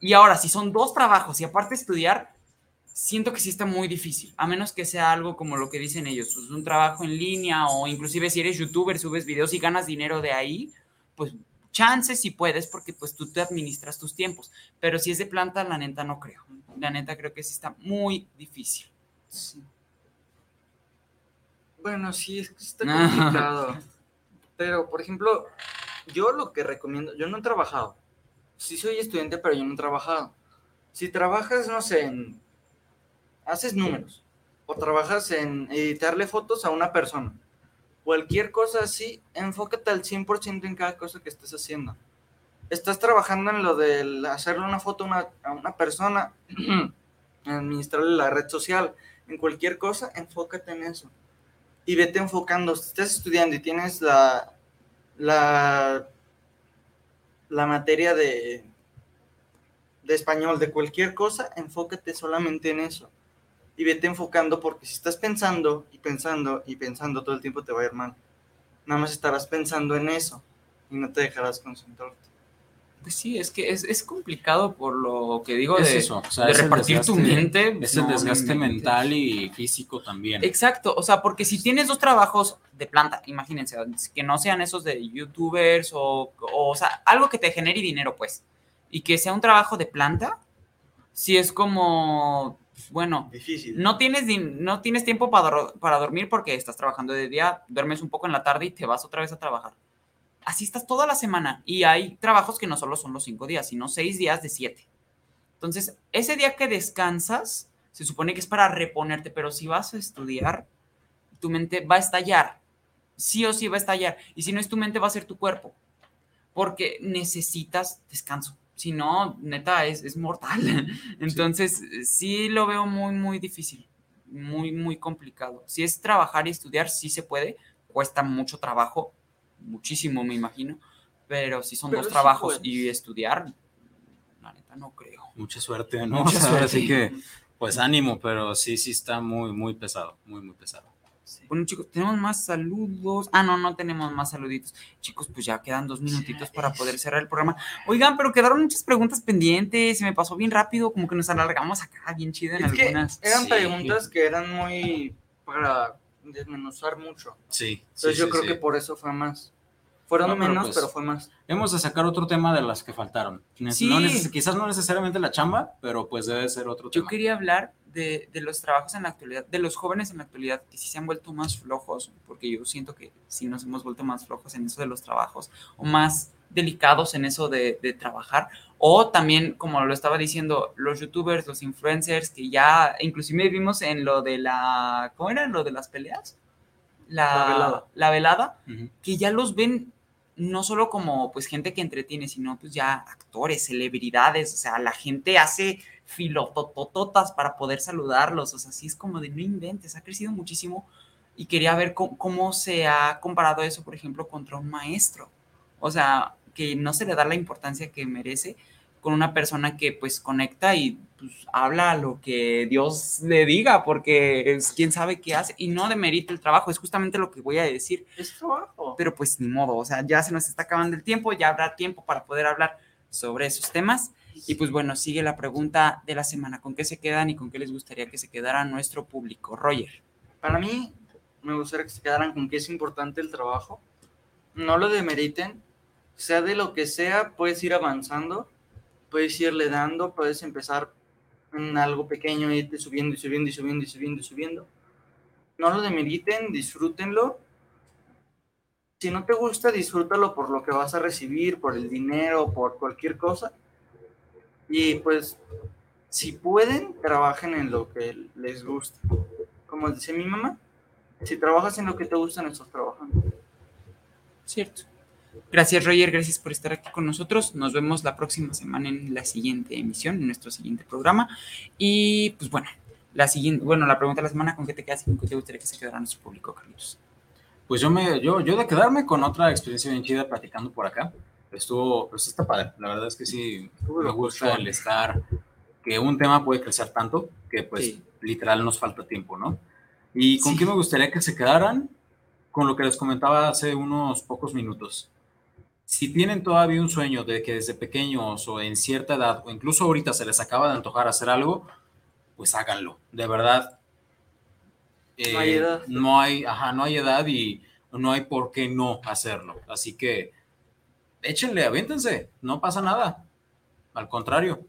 Y ahora, si son dos trabajos y aparte estudiar, siento que sí está muy difícil, a menos que sea algo como lo que dicen ellos, pues un trabajo en línea o inclusive si eres youtuber, subes videos y ganas dinero de ahí, pues chances si puedes porque pues tú te administras tus tiempos, pero si es de planta, la neta no creo, la neta creo que sí está muy difícil. Bueno, sí, es que está <laughs> complicado. pero, por ejemplo, yo lo que recomiendo, yo no he trabajado, sí soy estudiante, pero yo no he trabajado. Si trabajas, no sé, en haces números o trabajas en editarle fotos a una persona, cualquier cosa así, enfócate al 100% en cada cosa que estés haciendo. Estás trabajando en lo de hacerle una foto a una, a una persona, <clears throat> administrarle la red social, en cualquier cosa, enfócate en eso. Y vete enfocando. Si estás estudiando y tienes la, la, la materia de, de español, de cualquier cosa, enfócate solamente en eso y vete enfocando porque si estás pensando y pensando y pensando todo el tiempo te va a ir mal. Nada más estarás pensando en eso y no te dejarás concentrarte. Pues sí, es que es, es complicado por lo que digo de, eso, o sea, de es repartir tu mente. Es el No, desgaste mental y físico también. Exacto, o sea, porque si tienes dos trabajos de planta, imagínense, que no sean esos de youtubers o, o, o sea, algo que te genere dinero, pues, y que sea un trabajo de planta, si es como, bueno, Difícil. no tienes, no tienes tiempo para, para dormir porque estás trabajando de día, duermes un poco en la tarde y te vas otra vez a trabajar. Así estás toda la semana y hay trabajos que no solo son los cinco días, sino seis días de siete. Entonces, ese día que descansas, se supone que es para reponerte, pero si vas a estudiar, tu mente va a estallar. Sí o sí va a estallar. Y si no es tu mente, va a ser tu cuerpo. Porque necesitas descanso. Si no, neta, es, es mortal. <laughs> Entonces, sí lo veo muy, muy difícil. Muy, muy complicado. Si es trabajar y estudiar, sí se puede. Cuesta mucho trabajo. Muchísimo, me imagino. Pero si son Pero dos sí trabajos puedes. y estudiar, la neta no creo. Mucha suerte, ¿no? Mucha O <laughs> sea, ahora suerte. sí que, pues ánimo, pero sí, sí está muy, muy pesado, muy, muy pesado. Bueno, chicos, tenemos más saludos. Ah, no, no tenemos más saluditos. Chicos, pues ya quedan dos minutitos para poder cerrar el programa. Oigan, pero quedaron muchas preguntas pendientes. Se me pasó bien rápido, como que nos alargamos acá bien chido en Es que algunas. eran Sí. preguntas que eran muy para desmenuzar mucho. Sí. Entonces sí, yo sí, creo sí. que por eso fue más. Fueron No, pero menos, pues- pero fue más. Hemos de sacar otro tema de las que faltaron. Sí. no quizás no necesariamente la chamba, pero pues debe ser otro Yo tema. quería hablar de, de los trabajos en la actualidad, de los jóvenes en la actualidad que sí se han vuelto más flojos, porque yo siento que sí nos hemos vuelto más flojos en eso de los trabajos, o más delicados en eso de, de trabajar, o también, como lo estaba diciendo, los youtubers, los influencers, que ya inclusive vimos en lo de la, ¿cómo era? Lo de las peleas. La, La velada. La velada, que ya los ven no solo como pues gente que entretiene, sino pues ya actores, celebridades, o sea, la gente hace filototototas para poder saludarlos, o sea, sí es como de no inventes, ha crecido muchísimo y quería ver cómo, cómo se ha comparado eso, por ejemplo, contra un maestro, o sea, que no se le da la importancia que merece con una persona que pues conecta y pues, habla lo que Dios le diga, porque es quién sabe qué hace y no demerita el trabajo, es justamente lo que voy a decir Es trabajo. pero pues ni modo, o sea, ya se nos está acabando el tiempo, ya habrá tiempo para poder hablar sobre esos temas. Y pues bueno, sigue la pregunta de la semana, ¿con qué se quedan y con qué les gustaría que se quedara nuestro público? Roger. Para mí, me gustaría que se quedaran con que es importante el trabajo. No lo demeriten. Sea de lo que sea, puedes ir avanzando, puedes irle dando, puedes empezar algo pequeño, irte subiendo y subiendo y subiendo y subiendo y subiendo. No lo demeriten, disfrútenlo. Si no te gusta, disfrútalo por lo que vas a recibir, por el dinero, por cualquier cosa. Y pues, si pueden, trabajen en lo que les gusta. Como dice mi mamá, Si trabajas en lo que te gusta, no estás trabajando. Cierto. Gracias, Roger. Gracias por estar aquí con nosotros. Nos vemos la próxima semana en la siguiente emisión, en nuestro siguiente programa. Y pues bueno, la siguiente, bueno, la pregunta de la semana, ¿con qué te quedas y con qué te gustaría que se quedara nuestro público, Carlitos? Pues yo me, yo, yo de quedarme con otra experiencia bien chida platicando por acá. Estuvo, pues está padre. La verdad es que sí, me gusta el estar, que un tema puede crecer tanto que pues Sí. literal nos falta tiempo, ¿no? ¿Y con Sí. qué me gustaría que se quedaran? Con lo que les comentaba hace unos pocos minutos. Si tienen todavía un sueño de que desde pequeños o en cierta edad o incluso ahorita se les acaba de antojar hacer algo, pues háganlo. De verdad. No hay eh, edad. No hay, ajá, no hay edad y no hay por qué no hacerlo. Así que échenle, aviéntense, no pasa nada. Al contrario.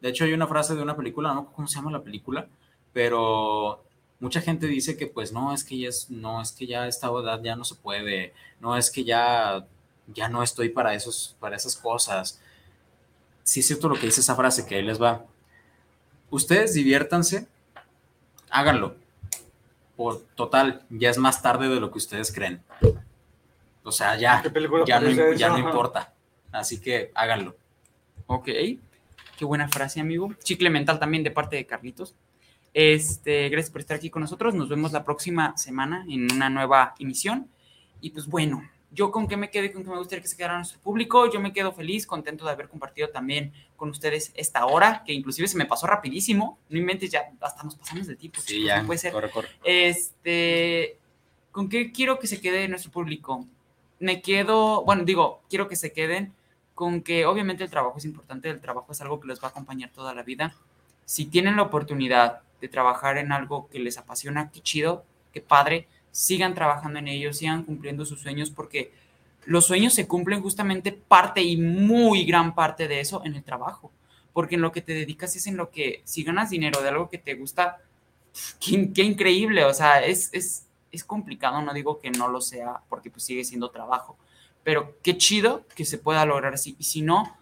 De hecho, hay una frase de una película, no cómo se llama la película, pero mucha gente dice que pues no, es que ya es, no, es que ya a esta edad ya no se puede, no es que ya, ya no estoy para esos, para esas cosas. Sí es cierto lo que dice esa frase, que ahí les va. Ustedes diviértanse, háganlo. Por total, ya es más tarde de lo que ustedes creen. O sea, ya, ¿Qué película ya, no, ya no importa. Así que háganlo. Ok, qué buena frase, amigo. Chicle mental también de parte de Carlitos. Este, gracias por estar aquí con nosotros. Nos vemos la próxima semana en una nueva emisión. Y pues bueno, yo con qué me quedé, con qué me gustaría que se quedara nuestro público. Yo me quedo feliz, contento de haber compartido también con ustedes esta hora, que inclusive se me pasó rapidísimo. No inventes, ya hasta nos pasamos de tiempo. Sí, ya. No puede ser. Corre, corre. Este, ¿con qué quiero que se quede nuestro público? Me quedo, bueno, digo, quiero que se queden con que obviamente el trabajo es importante, el trabajo es algo que les va a acompañar toda la vida. Si tienen la oportunidad de trabajar en algo que les apasiona, qué chido, qué padre, sigan trabajando en ello, sigan cumpliendo sus sueños porque los sueños se cumplen justamente parte y muy gran parte de eso en el trabajo, porque en lo que te dedicas es en lo que, si ganas dinero de algo que te gusta, qué, qué increíble, o sea, es, es, es complicado, no digo que no lo sea, porque pues sigue siendo trabajo, pero qué chido que se pueda lograr así, y si no,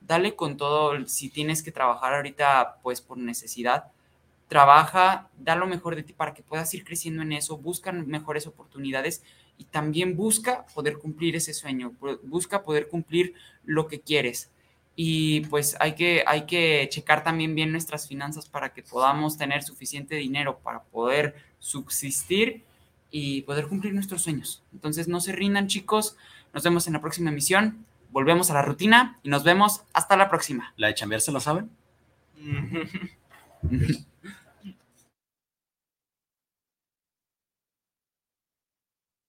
dale con todo, si tienes que trabajar ahorita pues por necesidad, trabaja, da lo mejor de ti para que puedas ir creciendo en eso, busca mejores oportunidades y también busca poder cumplir ese sueño, busca poder cumplir lo que quieres. Y pues hay que, hay que checar también bien nuestras finanzas para que podamos tener suficiente dinero para poder subsistir y poder cumplir nuestros sueños. Entonces no se rindan chicos, nos vemos en la próxima emisión, volvemos a la rutina y nos vemos hasta la próxima. ¿La de chambear se la saben? <laughs>